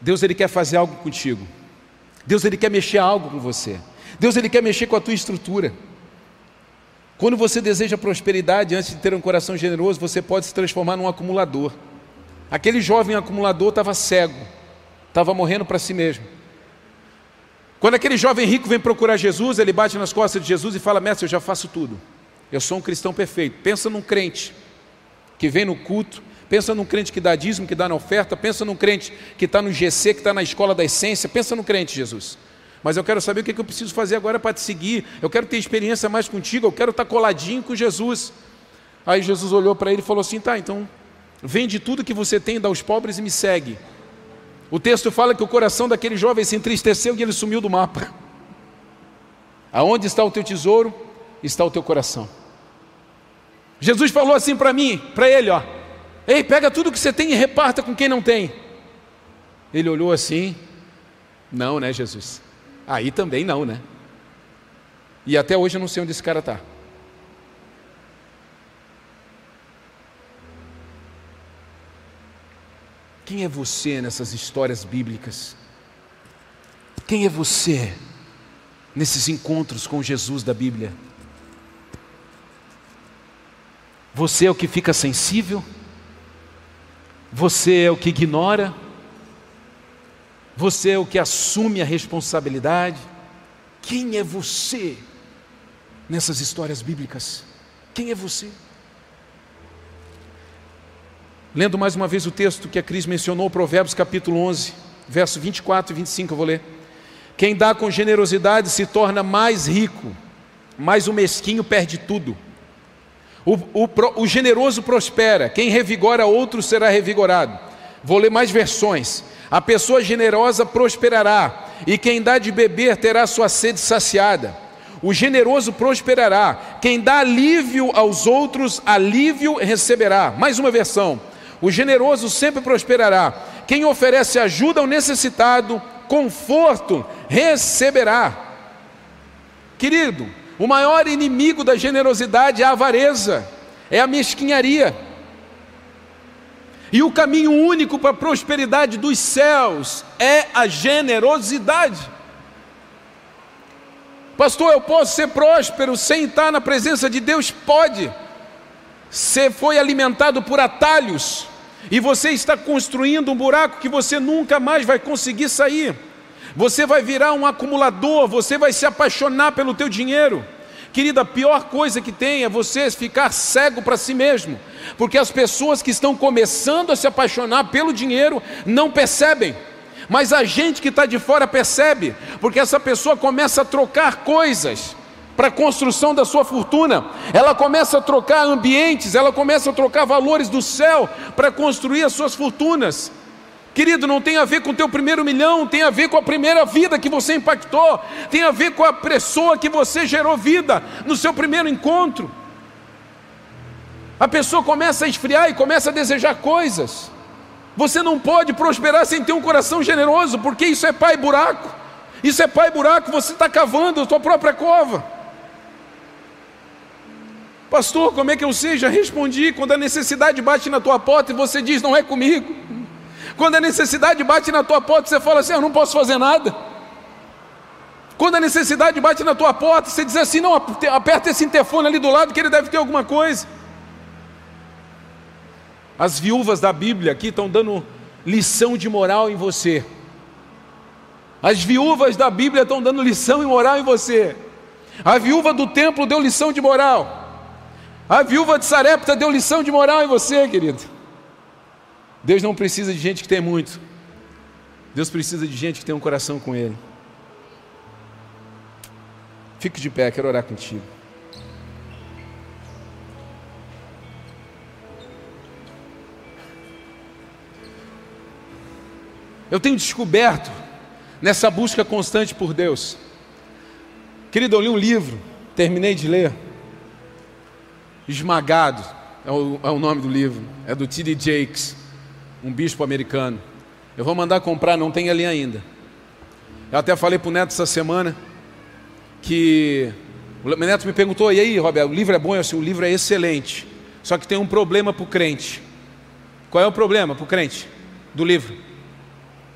Deus ele quer fazer algo contigo. Deus ele quer mexer algo com você. Deus ele quer mexer com a tua estrutura. Quando você deseja prosperidade antes de ter um coração generoso, você pode se transformar num acumulador. Aquele jovem acumulador estava cego, estava morrendo para si mesmo. Quando aquele jovem rico vem procurar Jesus, ele bate nas costas de Jesus e fala: Mestre, eu já faço tudo. Eu sou um cristão perfeito. Pensa num crente que vem no culto, Pensa num crente que dá dízimo, que dá na oferta. Pensa num crente que está no GC, que está na escola da essência. Pensa no crente, Jesus. Mas eu quero saber o que, eu preciso fazer agora para te seguir. Eu quero ter experiência mais contigo. Eu quero estar tá coladinho com Jesus. Aí Jesus olhou para ele e falou assim: tá, então vende tudo que você tem, dá aos pobres e me segue. O texto fala que o coração daquele jovem se entristeceu e ele sumiu do mapa. Aonde está o teu tesouro, está o teu coração. Jesus falou assim para mim, para ele, ó: "Ei, pega tudo que você tem e reparta com quem não tem". Ele olhou assim: "Não, né, Jesus? Aí também não, né?" E até hoje eu não sei onde esse cara está. Quem é você nessas histórias bíblicas? Quem é você nesses encontros com Jesus da Bíblia? Você é o que fica sensível? Você é o que ignora? Você é o que assume a responsabilidade? Quem é você nessas histórias bíblicas? Quem é você? Lendo mais uma vez o texto que a Cris mencionou, Provérbios capítulo 11, verso 24 e 25, eu vou ler. Quem dá com generosidade se torna mais rico, mas o mesquinho perde tudo. O, o, o generoso prospera, quem revigora outro será revigorado. Vou ler mais versões. A pessoa generosa prosperará, e quem dá de beber terá sua sede saciada. O generoso prosperará, quem dá alívio aos outros, alívio receberá. Mais uma versão. O generoso sempre prosperará. Quem oferece ajuda ao necessitado, conforto receberá. Querido, o maior inimigo da generosidade é a avareza, é a mesquinharia. E o caminho único para a prosperidade dos céus é a generosidade. Pastor, eu posso ser próspero sem estar na presença de Deus? Pode. Você foi alimentado por atalhos e você está construindo um buraco que você nunca mais vai conseguir sair. Você vai virar um acumulador, você vai se apaixonar pelo teu dinheiro. Querida, a pior coisa que tem é você ficar cego para si mesmo, porque as pessoas que estão começando a se apaixonar pelo dinheiro não percebem, mas a gente que está de fora percebe, porque essa pessoa começa a trocar coisas para a construção da sua fortuna, ela começa a trocar ambientes, ela começa a trocar valores do céu para construir as suas fortunas. Querido, não tem a ver com o teu primeiro milhão, tem a ver com a primeira vida que você impactou, tem a ver com a pessoa que você gerou vida no seu primeiro encontro. A pessoa começa a esfriar e começa a desejar coisas. Você não pode prosperar sem ter um coração generoso, porque isso é pai buraco. Isso é pai buraco, você está cavando a sua própria cova. Pastor, como é que eu seja? Respondi, quando a necessidade bate na tua porta e você diz, não é comigo. Quando a necessidade bate na tua porta, você fala assim: Eu não posso fazer nada. Quando a necessidade bate na tua porta, você diz assim: Não, aperta esse interfone ali do lado que ele deve ter alguma coisa. As viúvas da Bíblia aqui estão dando lição de moral em você. As viúvas da Bíblia estão dando lição de moral em você. A viúva do templo deu lição de moral. A viúva de Sarepta deu lição de moral em você, querido. Deus não precisa de gente que tem muito. Deus precisa de gente que tem um coração com Ele. Fique de pé, quero orar contigo. Eu tenho descoberto nessa busca constante por Deus. Querido, eu li um livro, terminei de ler. Esmagado é o, é o nome do livro, é do T.D. Jakes um bispo americano. Eu vou mandar comprar, não tem ali ainda. Eu até falei para o Neto essa semana que o Neto me perguntou: e aí, Roberto, o livro é bom? Eu disse: o livro é excelente, só que tem um problema para o crente. Qual é o problema para o crente do livro?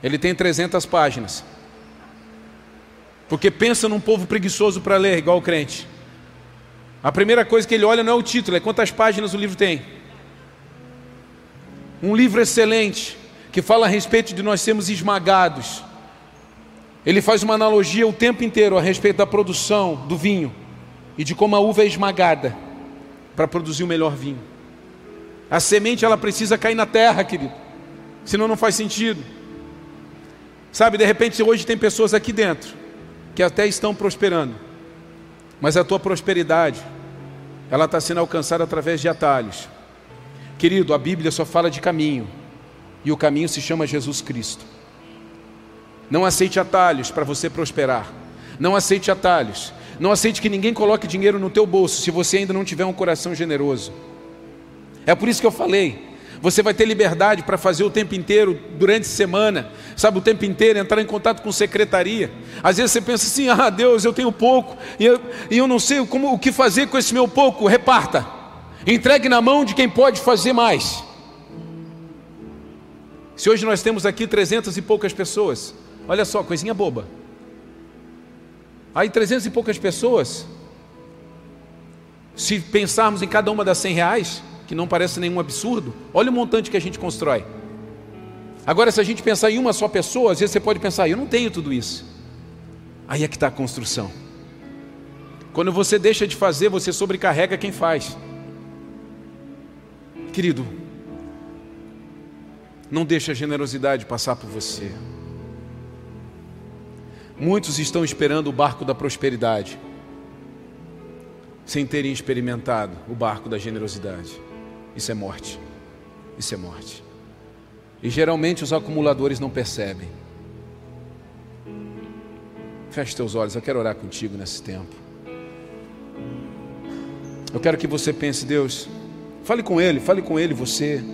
Ele tem 300 páginas. Porque pensa num povo preguiçoso para ler, igual o crente. A primeira coisa que ele olha não é o título, é quantas páginas o livro tem um livro excelente que fala a respeito de nós sermos esmagados. Ele faz uma analogia o tempo inteiro a respeito da produção do vinho e de como a uva é esmagada para produzir o melhor vinho. A semente ela precisa cair na terra, querido, senão não faz sentido. Sabe, de repente hoje tem pessoas aqui dentro que até estão prosperando, mas a tua prosperidade ela está sendo alcançada através de atalhos. Querido, a Bíblia só fala de caminho, e o caminho se chama Jesus Cristo. Não aceite atalhos para você prosperar. Não aceite atalhos. Não aceite que ninguém coloque dinheiro no teu bolso se você ainda não tiver um coração generoso. É por isso que eu falei. Você vai ter liberdade para fazer o tempo inteiro, durante a semana, sabe, o tempo inteiro, entrar em contato com secretaria. Às vezes você pensa assim: ah, Deus, eu tenho pouco, e eu, e eu não sei como, o que fazer com esse meu pouco. Reparta, entregue na mão de quem pode fazer mais. Se hoje nós temos aqui trezentas e poucas pessoas, olha só, coisinha boba. Aí trezentas e poucas pessoas, se pensarmos em cada uma das cem reais, que não parece nenhum absurdo, olha o montante que a gente constrói. Agora, se a gente pensar em uma só pessoa, às vezes você pode pensar, eu não tenho tudo isso. Aí é que está a construção. Quando você deixa de fazer, você sobrecarrega quem faz. Querido, não deixe a generosidade passar por você. Muitos estão esperando o barco da prosperidade, sem terem experimentado o barco da generosidade. Isso é morte. Isso é morte. E geralmente os acumuladores não percebem. Feche teus olhos, eu quero orar contigo nesse tempo. Eu quero que você pense, Deus, fale com Ele, fale com Ele, você.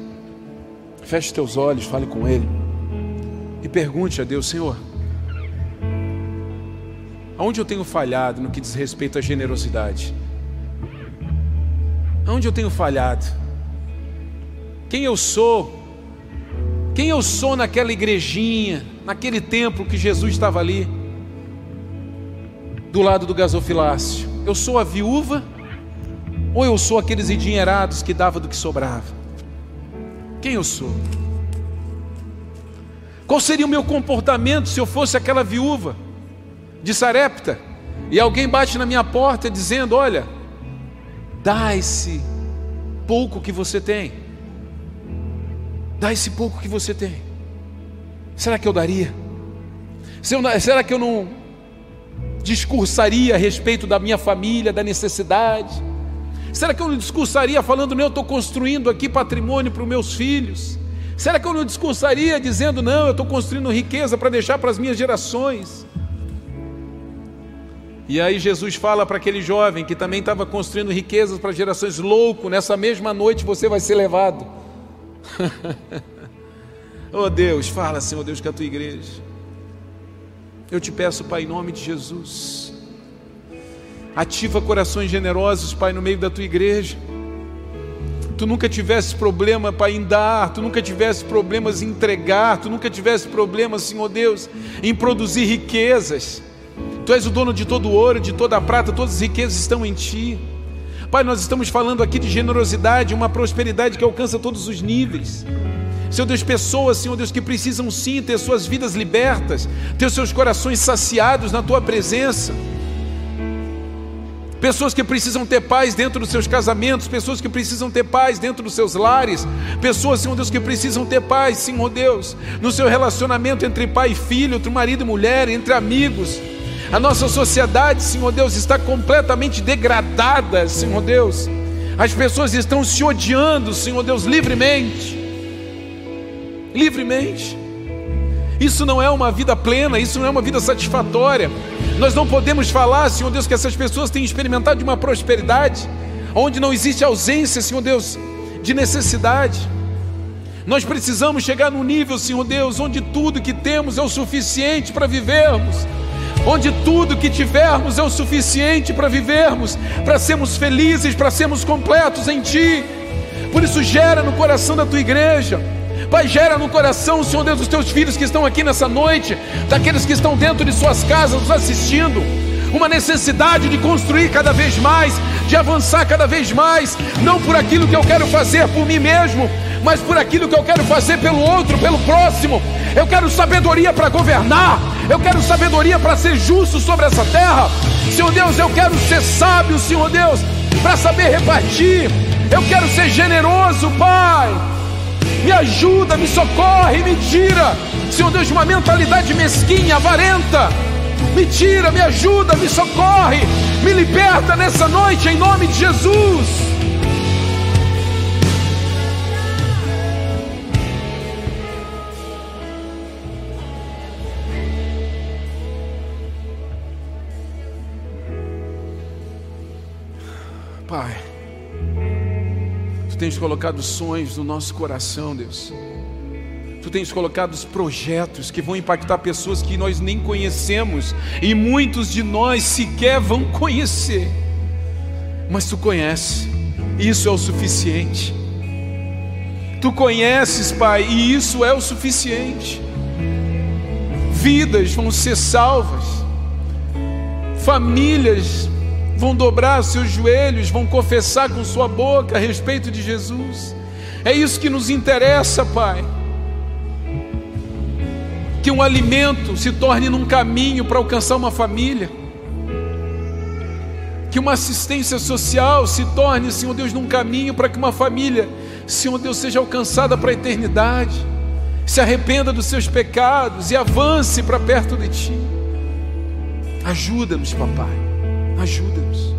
Feche teus olhos, fale com Ele. E pergunte a Deus, Senhor, aonde eu tenho falhado no que diz respeito à generosidade? Aonde eu tenho falhado? Quem eu sou? Quem eu sou naquela igrejinha, naquele templo que Jesus estava ali, do lado do gasofilácio? Eu sou a viúva ou eu sou aqueles endinheirados que dava do que sobrava? Quem eu sou? Qual seria o meu comportamento se eu fosse aquela viúva de Sarepta e alguém bate na minha porta dizendo: Olha, dá esse pouco que você tem, dá esse pouco que você tem. Será que eu daria? Será que eu não discursaria a respeito da minha família, da necessidade? Será que eu não discursaria falando, não, eu estou construindo aqui patrimônio para os meus filhos? Será que eu não discursaria dizendo, não, eu estou construindo riqueza para deixar para as minhas gerações? E aí Jesus fala para aquele jovem que também estava construindo riquezas para gerações, louco, nessa mesma noite você vai ser levado. oh Deus, fala, Senhor Deus, com a tua igreja. Eu te peço, Pai, em nome de Jesus Ativa corações generosos, Pai, no meio da tua igreja. Tu nunca tivesse problema, Pai, em dar, tu nunca tivesse problemas em entregar, tu nunca tivesse problemas, Senhor Deus, em produzir riquezas. Tu és o dono de todo o ouro, de toda a prata, todas as riquezas estão em ti. Pai, nós estamos falando aqui de generosidade, uma prosperidade que alcança todos os níveis. Senhor Deus, pessoas, Senhor Deus, que precisam sim ter suas vidas libertas, ter seus corações saciados na tua presença pessoas que precisam ter paz dentro dos seus casamentos, pessoas que precisam ter paz dentro dos seus lares, pessoas, Senhor Deus, que precisam ter paz, Senhor Deus, no seu relacionamento entre pai e filho, entre marido e mulher, entre amigos. A nossa sociedade, Senhor Deus, está completamente degradada, Senhor Deus. As pessoas estão se odiando, Senhor Deus, livremente. Livremente. Isso não é uma vida plena, isso não é uma vida satisfatória. Nós não podemos falar, Senhor Deus, que essas pessoas têm experimentado de uma prosperidade, onde não existe ausência, Senhor Deus, de necessidade. Nós precisamos chegar num nível, Senhor Deus, onde tudo que temos é o suficiente para vivermos, onde tudo que tivermos é o suficiente para vivermos, para sermos felizes, para sermos completos em Ti. Por isso, gera no coração da tua igreja Pai, gera no coração, Senhor Deus, dos teus filhos que estão aqui nessa noite, daqueles que estão dentro de suas casas nos assistindo, uma necessidade de construir cada vez mais, de avançar cada vez mais, não por aquilo que eu quero fazer por mim mesmo, mas por aquilo que eu quero fazer pelo outro, pelo próximo. Eu quero sabedoria para governar, eu quero sabedoria para ser justo sobre essa terra. Senhor Deus, eu quero ser sábio, Senhor Deus, para saber repartir. Eu quero ser generoso, Pai me ajuda, me socorre, me tira, Senhor Deus, de uma mentalidade mesquinha, avarenta, me tira, me ajuda, me socorre, me liberta nessa noite, em nome de Jesus. Tens colocado sonhos no nosso coração, Deus. Tu tens colocado os projetos que vão impactar pessoas que nós nem conhecemos e muitos de nós sequer vão conhecer. Mas tu conheces, e isso é o suficiente. Tu conheces, Pai, e isso é o suficiente. Vidas vão ser salvas, famílias vão dobrar seus joelhos, vão confessar com sua boca a respeito de Jesus. É isso que nos interessa, Pai. Que um alimento se torne num caminho para alcançar uma família. Que uma assistência social se torne, Senhor Deus, num caminho para que uma família, Senhor Deus, seja alcançada para a eternidade. Se arrependa dos seus pecados e avance para perto de Ti. Ajuda-nos, papai. Ajuda-nos,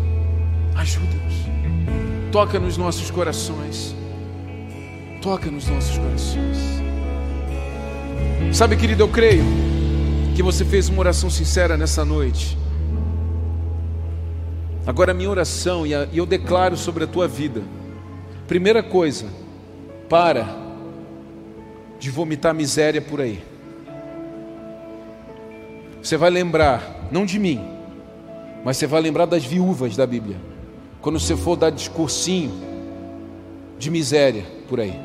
ajuda-nos. Toca nos nossos corações. Toca nos nossos corações. Sabe, querido, eu creio que você fez uma oração sincera nessa noite. Agora, a minha oração, e eu declaro sobre a tua vida. Primeira coisa, para de vomitar miséria por aí. Você vai lembrar, não de mim, mas você vai lembrar das viúvas da Bíblia. Quando você for dar discursinho de miséria por aí.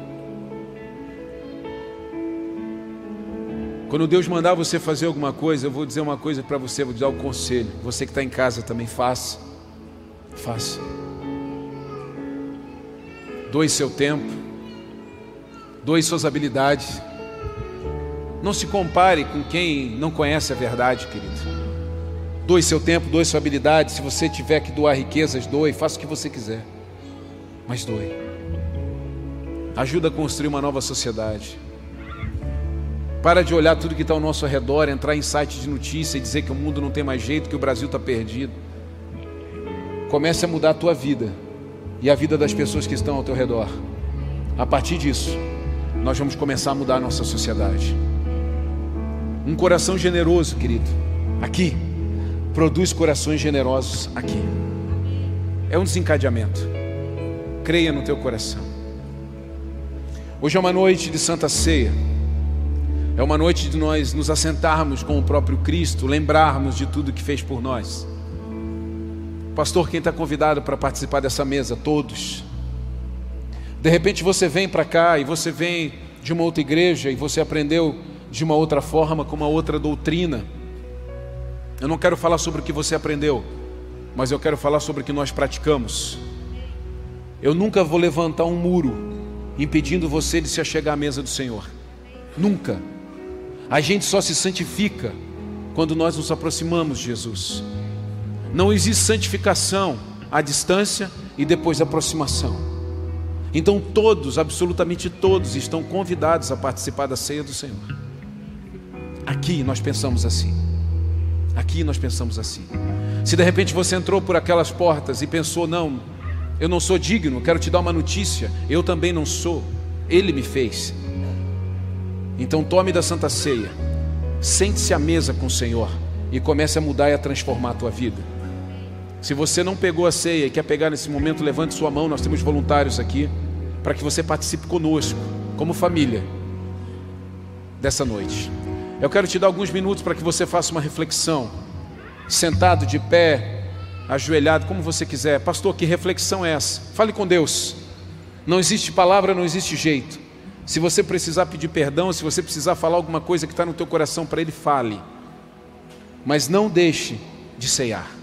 Quando Deus mandar você fazer alguma coisa, eu vou dizer uma coisa para você, vou dar um conselho. Você que está em casa também, faça. Faça. Doe seu tempo. Doe suas habilidades. Não se compare com quem não conhece a verdade, querido. Doe seu tempo, doe sua habilidade. Se você tiver que doar riquezas, doe. Faça o que você quiser. Mas doe. Ajuda a construir uma nova sociedade. Para de olhar tudo que está ao nosso redor, entrar em sites de notícia e dizer que o mundo não tem mais jeito, que o Brasil está perdido. Comece a mudar a tua vida e a vida das pessoas que estão ao teu redor. A partir disso, nós vamos começar a mudar a nossa sociedade. Um coração generoso, querido, aqui produz corações generosos aqui. É um desencadeamento. Creia no teu coração. Hoje é uma noite de Santa Ceia. É uma noite de nós nos assentarmos com o próprio Cristo, lembrarmos de tudo que fez por nós. Pastor, quem está convidado para participar dessa mesa? Todos. De repente você vem para cá e você vem de uma outra igreja e você aprendeu de uma outra forma, com uma outra doutrina. Eu não quero falar sobre o que você aprendeu, mas eu quero falar sobre o que nós praticamos. Eu nunca vou levantar um muro impedindo você de se achegar à mesa do Senhor. Nunca. A gente só se santifica quando nós nos aproximamos de Jesus. Não existe santificação à distância e depois aproximação. Então todos, absolutamente todos, estão convidados a participar da ceia do Senhor. Aqui nós pensamos assim. Aqui nós pensamos assim. Se de repente você entrou por aquelas portas e pensou, não, eu não sou digno, quero te dar uma notícia, eu também não sou, Ele me fez. Então tome da Santa Ceia, sente-se à mesa com o Senhor e comece a mudar e a transformar a tua vida. Se você não pegou a ceia e quer pegar nesse momento, levante sua mão, nós temos voluntários aqui, para que você participe conosco, como família, dessa noite. Eu quero te dar alguns minutos para que você faça uma reflexão, sentado, de pé, ajoelhado, como você quiser. Pastor, que reflexão é essa? Fale com Deus. Não existe palavra, não existe jeito. Se você precisar pedir perdão, se você precisar falar alguma coisa que está no teu coração para Ele, fale. Mas não deixe de ceiar.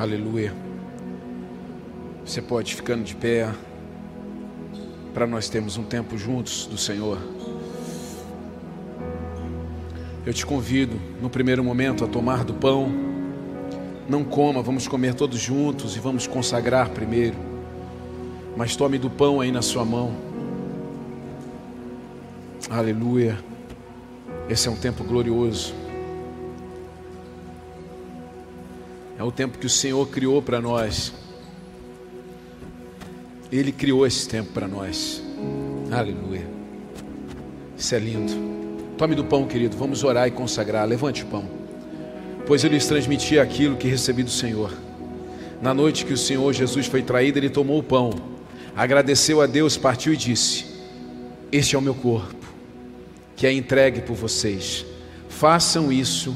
Aleluia. Você pode ficando de pé para nós termos um tempo juntos do Senhor. Eu te convido, no primeiro momento, a tomar do pão. Não coma, vamos comer todos juntos e vamos consagrar primeiro. Mas tome do pão aí na sua mão. Aleluia. Esse é um tempo glorioso. É o tempo que o Senhor criou para nós. Ele criou esse tempo para nós. Aleluia. Isso é lindo. Tome do pão, querido. Vamos orar e consagrar. Levante o pão. Pois eu lhes transmiti aquilo que recebi do Senhor. Na noite que o Senhor Jesus foi traído, ele tomou o pão, agradeceu a Deus, partiu e disse: Este é o meu corpo, que é entregue por vocês. Façam isso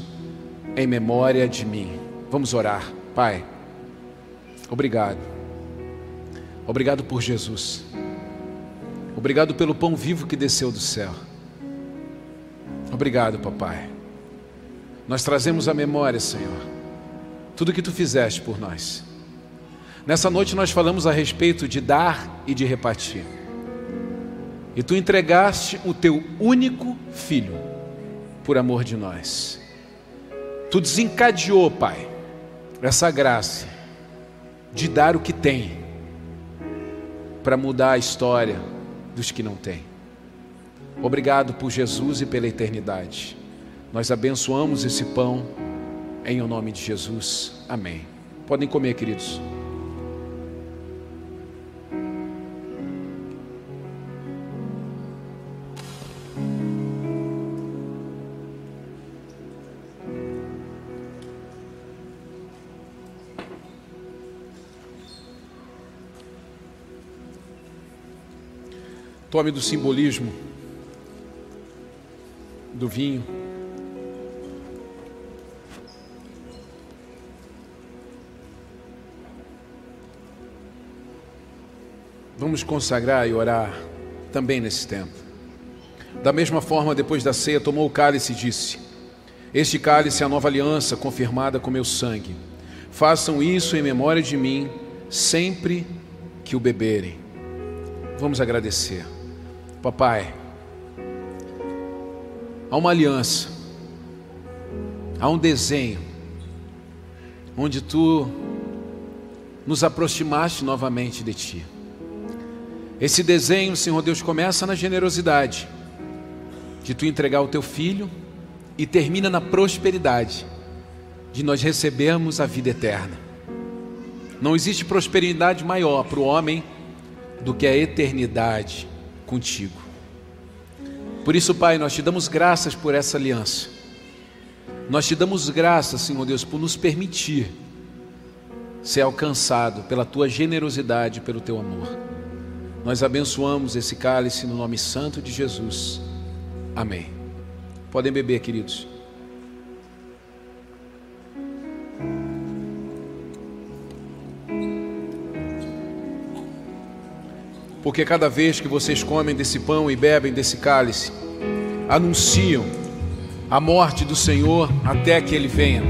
em memória de mim. Vamos orar. Pai, obrigado Obrigado por Jesus. Obrigado pelo pão vivo que desceu do céu. Obrigado, papai. Nós trazemos à memória, Senhor, tudo que tu fizeste por nós. Nessa noite nós falamos a respeito de dar e de repartir. E tu entregaste o teu único filho por amor de nós. Tu desencadeou, Pai, essa graça de dar o que tem para mudar a história dos que não têm. Obrigado por Jesus e pela eternidade. Nós abençoamos esse pão em o nome de Jesus. Amém. Podem comer, queridos. Tome do simbolismo do vinho. Vamos consagrar e orar também nesse tempo. Da mesma forma, depois da ceia, tomou o cálice e disse: Este cálice é a nova aliança confirmada com meu sangue. Façam isso em memória de mim sempre que o beberem. Vamos agradecer. Papai, há uma aliança, há um desenho, onde tu nos aproximaste novamente de ti. Esse desenho, Senhor Deus, começa na generosidade, de tu entregar o teu filho, e termina na prosperidade, de nós recebermos a vida eterna. Não existe prosperidade maior para o homem do que a eternidade contigo. Por isso, Pai, nós te damos graças por essa aliança. Nós te damos graças, Senhor Deus, por nos permitir ser alcançado pela tua generosidade, pelo teu amor. Nós abençoamos esse cálice no nome santo de Jesus. Amém. Podem beber, queridos. Porque cada vez que vocês comem desse pão e bebem desse cálice, anunciam a morte do Senhor até que Ele venha.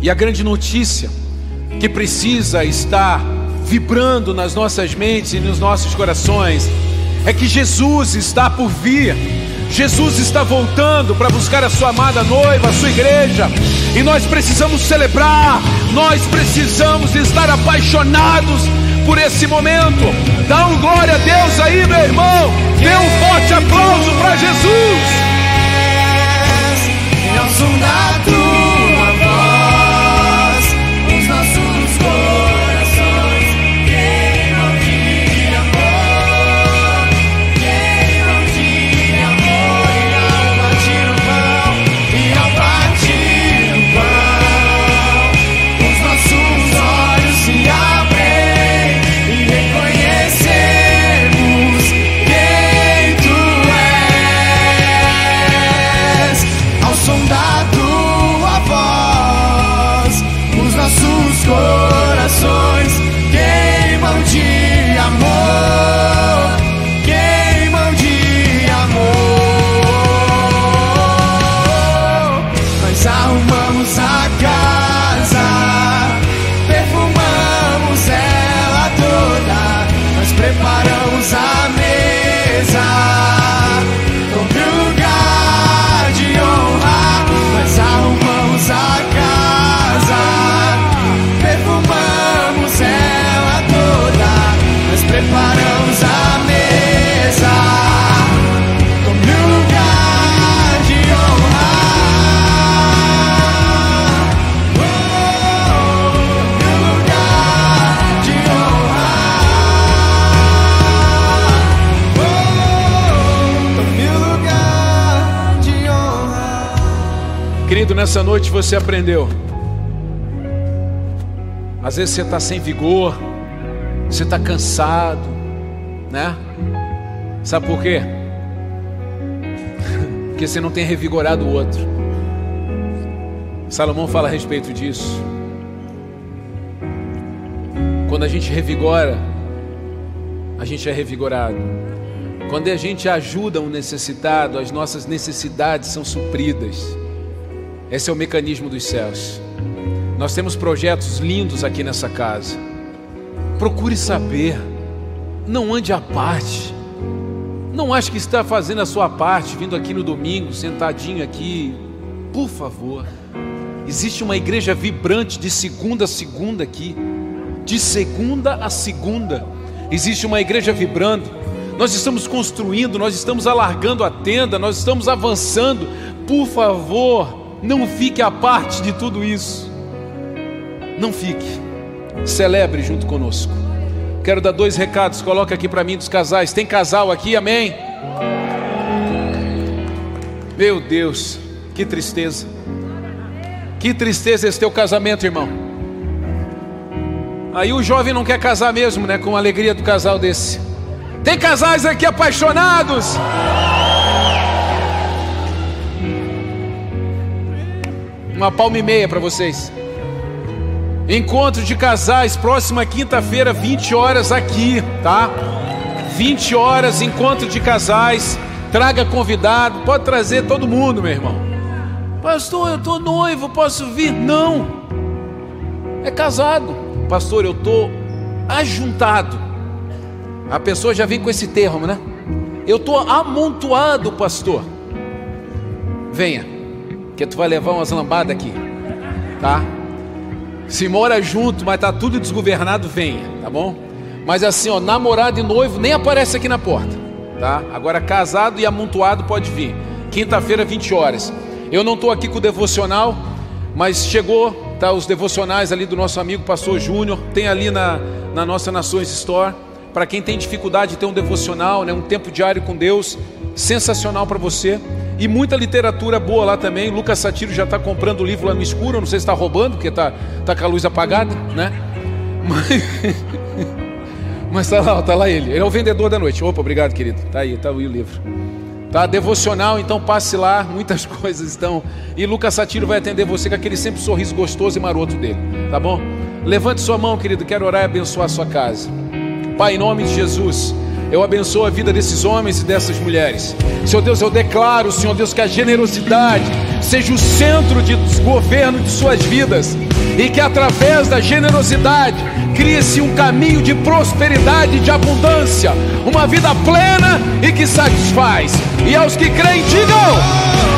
E a grande notícia que precisa estar vibrando nas nossas mentes e nos nossos corações é que Jesus está por vir. Jesus está voltando para buscar a sua amada noiva, a sua igreja, e nós precisamos celebrar, nós precisamos estar apaixonados por esse momento. Dá um glória a Deus aí, meu irmão. Dê um forte aplauso para Jesus. Nessa noite você aprendeu. Às vezes você está sem vigor, você está cansado, né? Sabe por quê? Porque você não tem revigorado o outro. Salomão fala a respeito disso. Quando a gente revigora, a gente é revigorado. Quando a gente ajuda um necessitado, as nossas necessidades são supridas. Esse é o mecanismo dos céus. Nós temos projetos lindos aqui nessa casa. Procure saber. Não ande à parte. Não ache que está fazendo a sua parte, vindo aqui no domingo, sentadinho aqui. Por favor. Existe uma igreja vibrante de segunda a segunda aqui. De segunda a segunda. Existe uma igreja vibrando. Nós estamos construindo, nós estamos alargando a tenda, nós estamos avançando. Por favor, não fique à parte de tudo isso. Não fique. Celebre junto conosco. Quero dar dois recados. Coloca aqui para mim dos casais. Tem casal aqui? Amém. Meu Deus, que tristeza. Que tristeza esse teu casamento, irmão. Aí o jovem não quer casar mesmo, né? Com a alegria do casal desse. Tem casais aqui apaixonados. Uma palma e meia para vocês. Encontro de casais, próxima quinta-feira, 20 horas aqui, tá? 20 horas, encontro de casais. Traga convidado, pode trazer todo mundo, meu irmão. Pastor, eu tô noivo, posso vir? Não. É casado. Pastor, eu tô ajuntado. A pessoa já vem com esse termo, né? Eu tô amontoado, pastor. Venha que tu vai levar umas lambadas aqui, tá? Se mora junto, mas tá tudo desgovernado, venha, tá bom? Mas assim, ó, namorado e noivo nem aparece aqui na porta, tá? Agora casado e amontoado pode vir. Quinta-feira, 20 horas. Eu não estou aqui com o devocional, mas chegou, tá? Os devocionais ali do nosso amigo Pastor Júnior, tem ali na, na nossa Nações Store. Para quem tem dificuldade de ter um devocional, né, um tempo diário com Deus, sensacional para você. E muita literatura boa lá também. Lucas Satiro já está comprando o livro lá no escuro. não sei se está roubando, porque está tá com a luz apagada, né? Mas está lá, está lá ele. Ele é o vendedor da noite. Opa, obrigado, querido. Está aí, está aí o livro. Tá devocional, então passe lá, muitas coisas estão. E Lucas Satiro vai atender você com aquele sempre sorriso gostoso e maroto dele, tá bom? Levante sua mão, querido, quero orar e abençoar a sua casa. Pai, em nome de Jesus, eu abençoo a vida desses homens e dessas mulheres. Senhor Deus, eu declaro, Senhor Deus, que a generosidade seja o centro de governo de suas vidas e que através da generosidade crie-se um caminho de prosperidade e de abundância, uma vida plena e que satisfaz. E aos que creem, digam.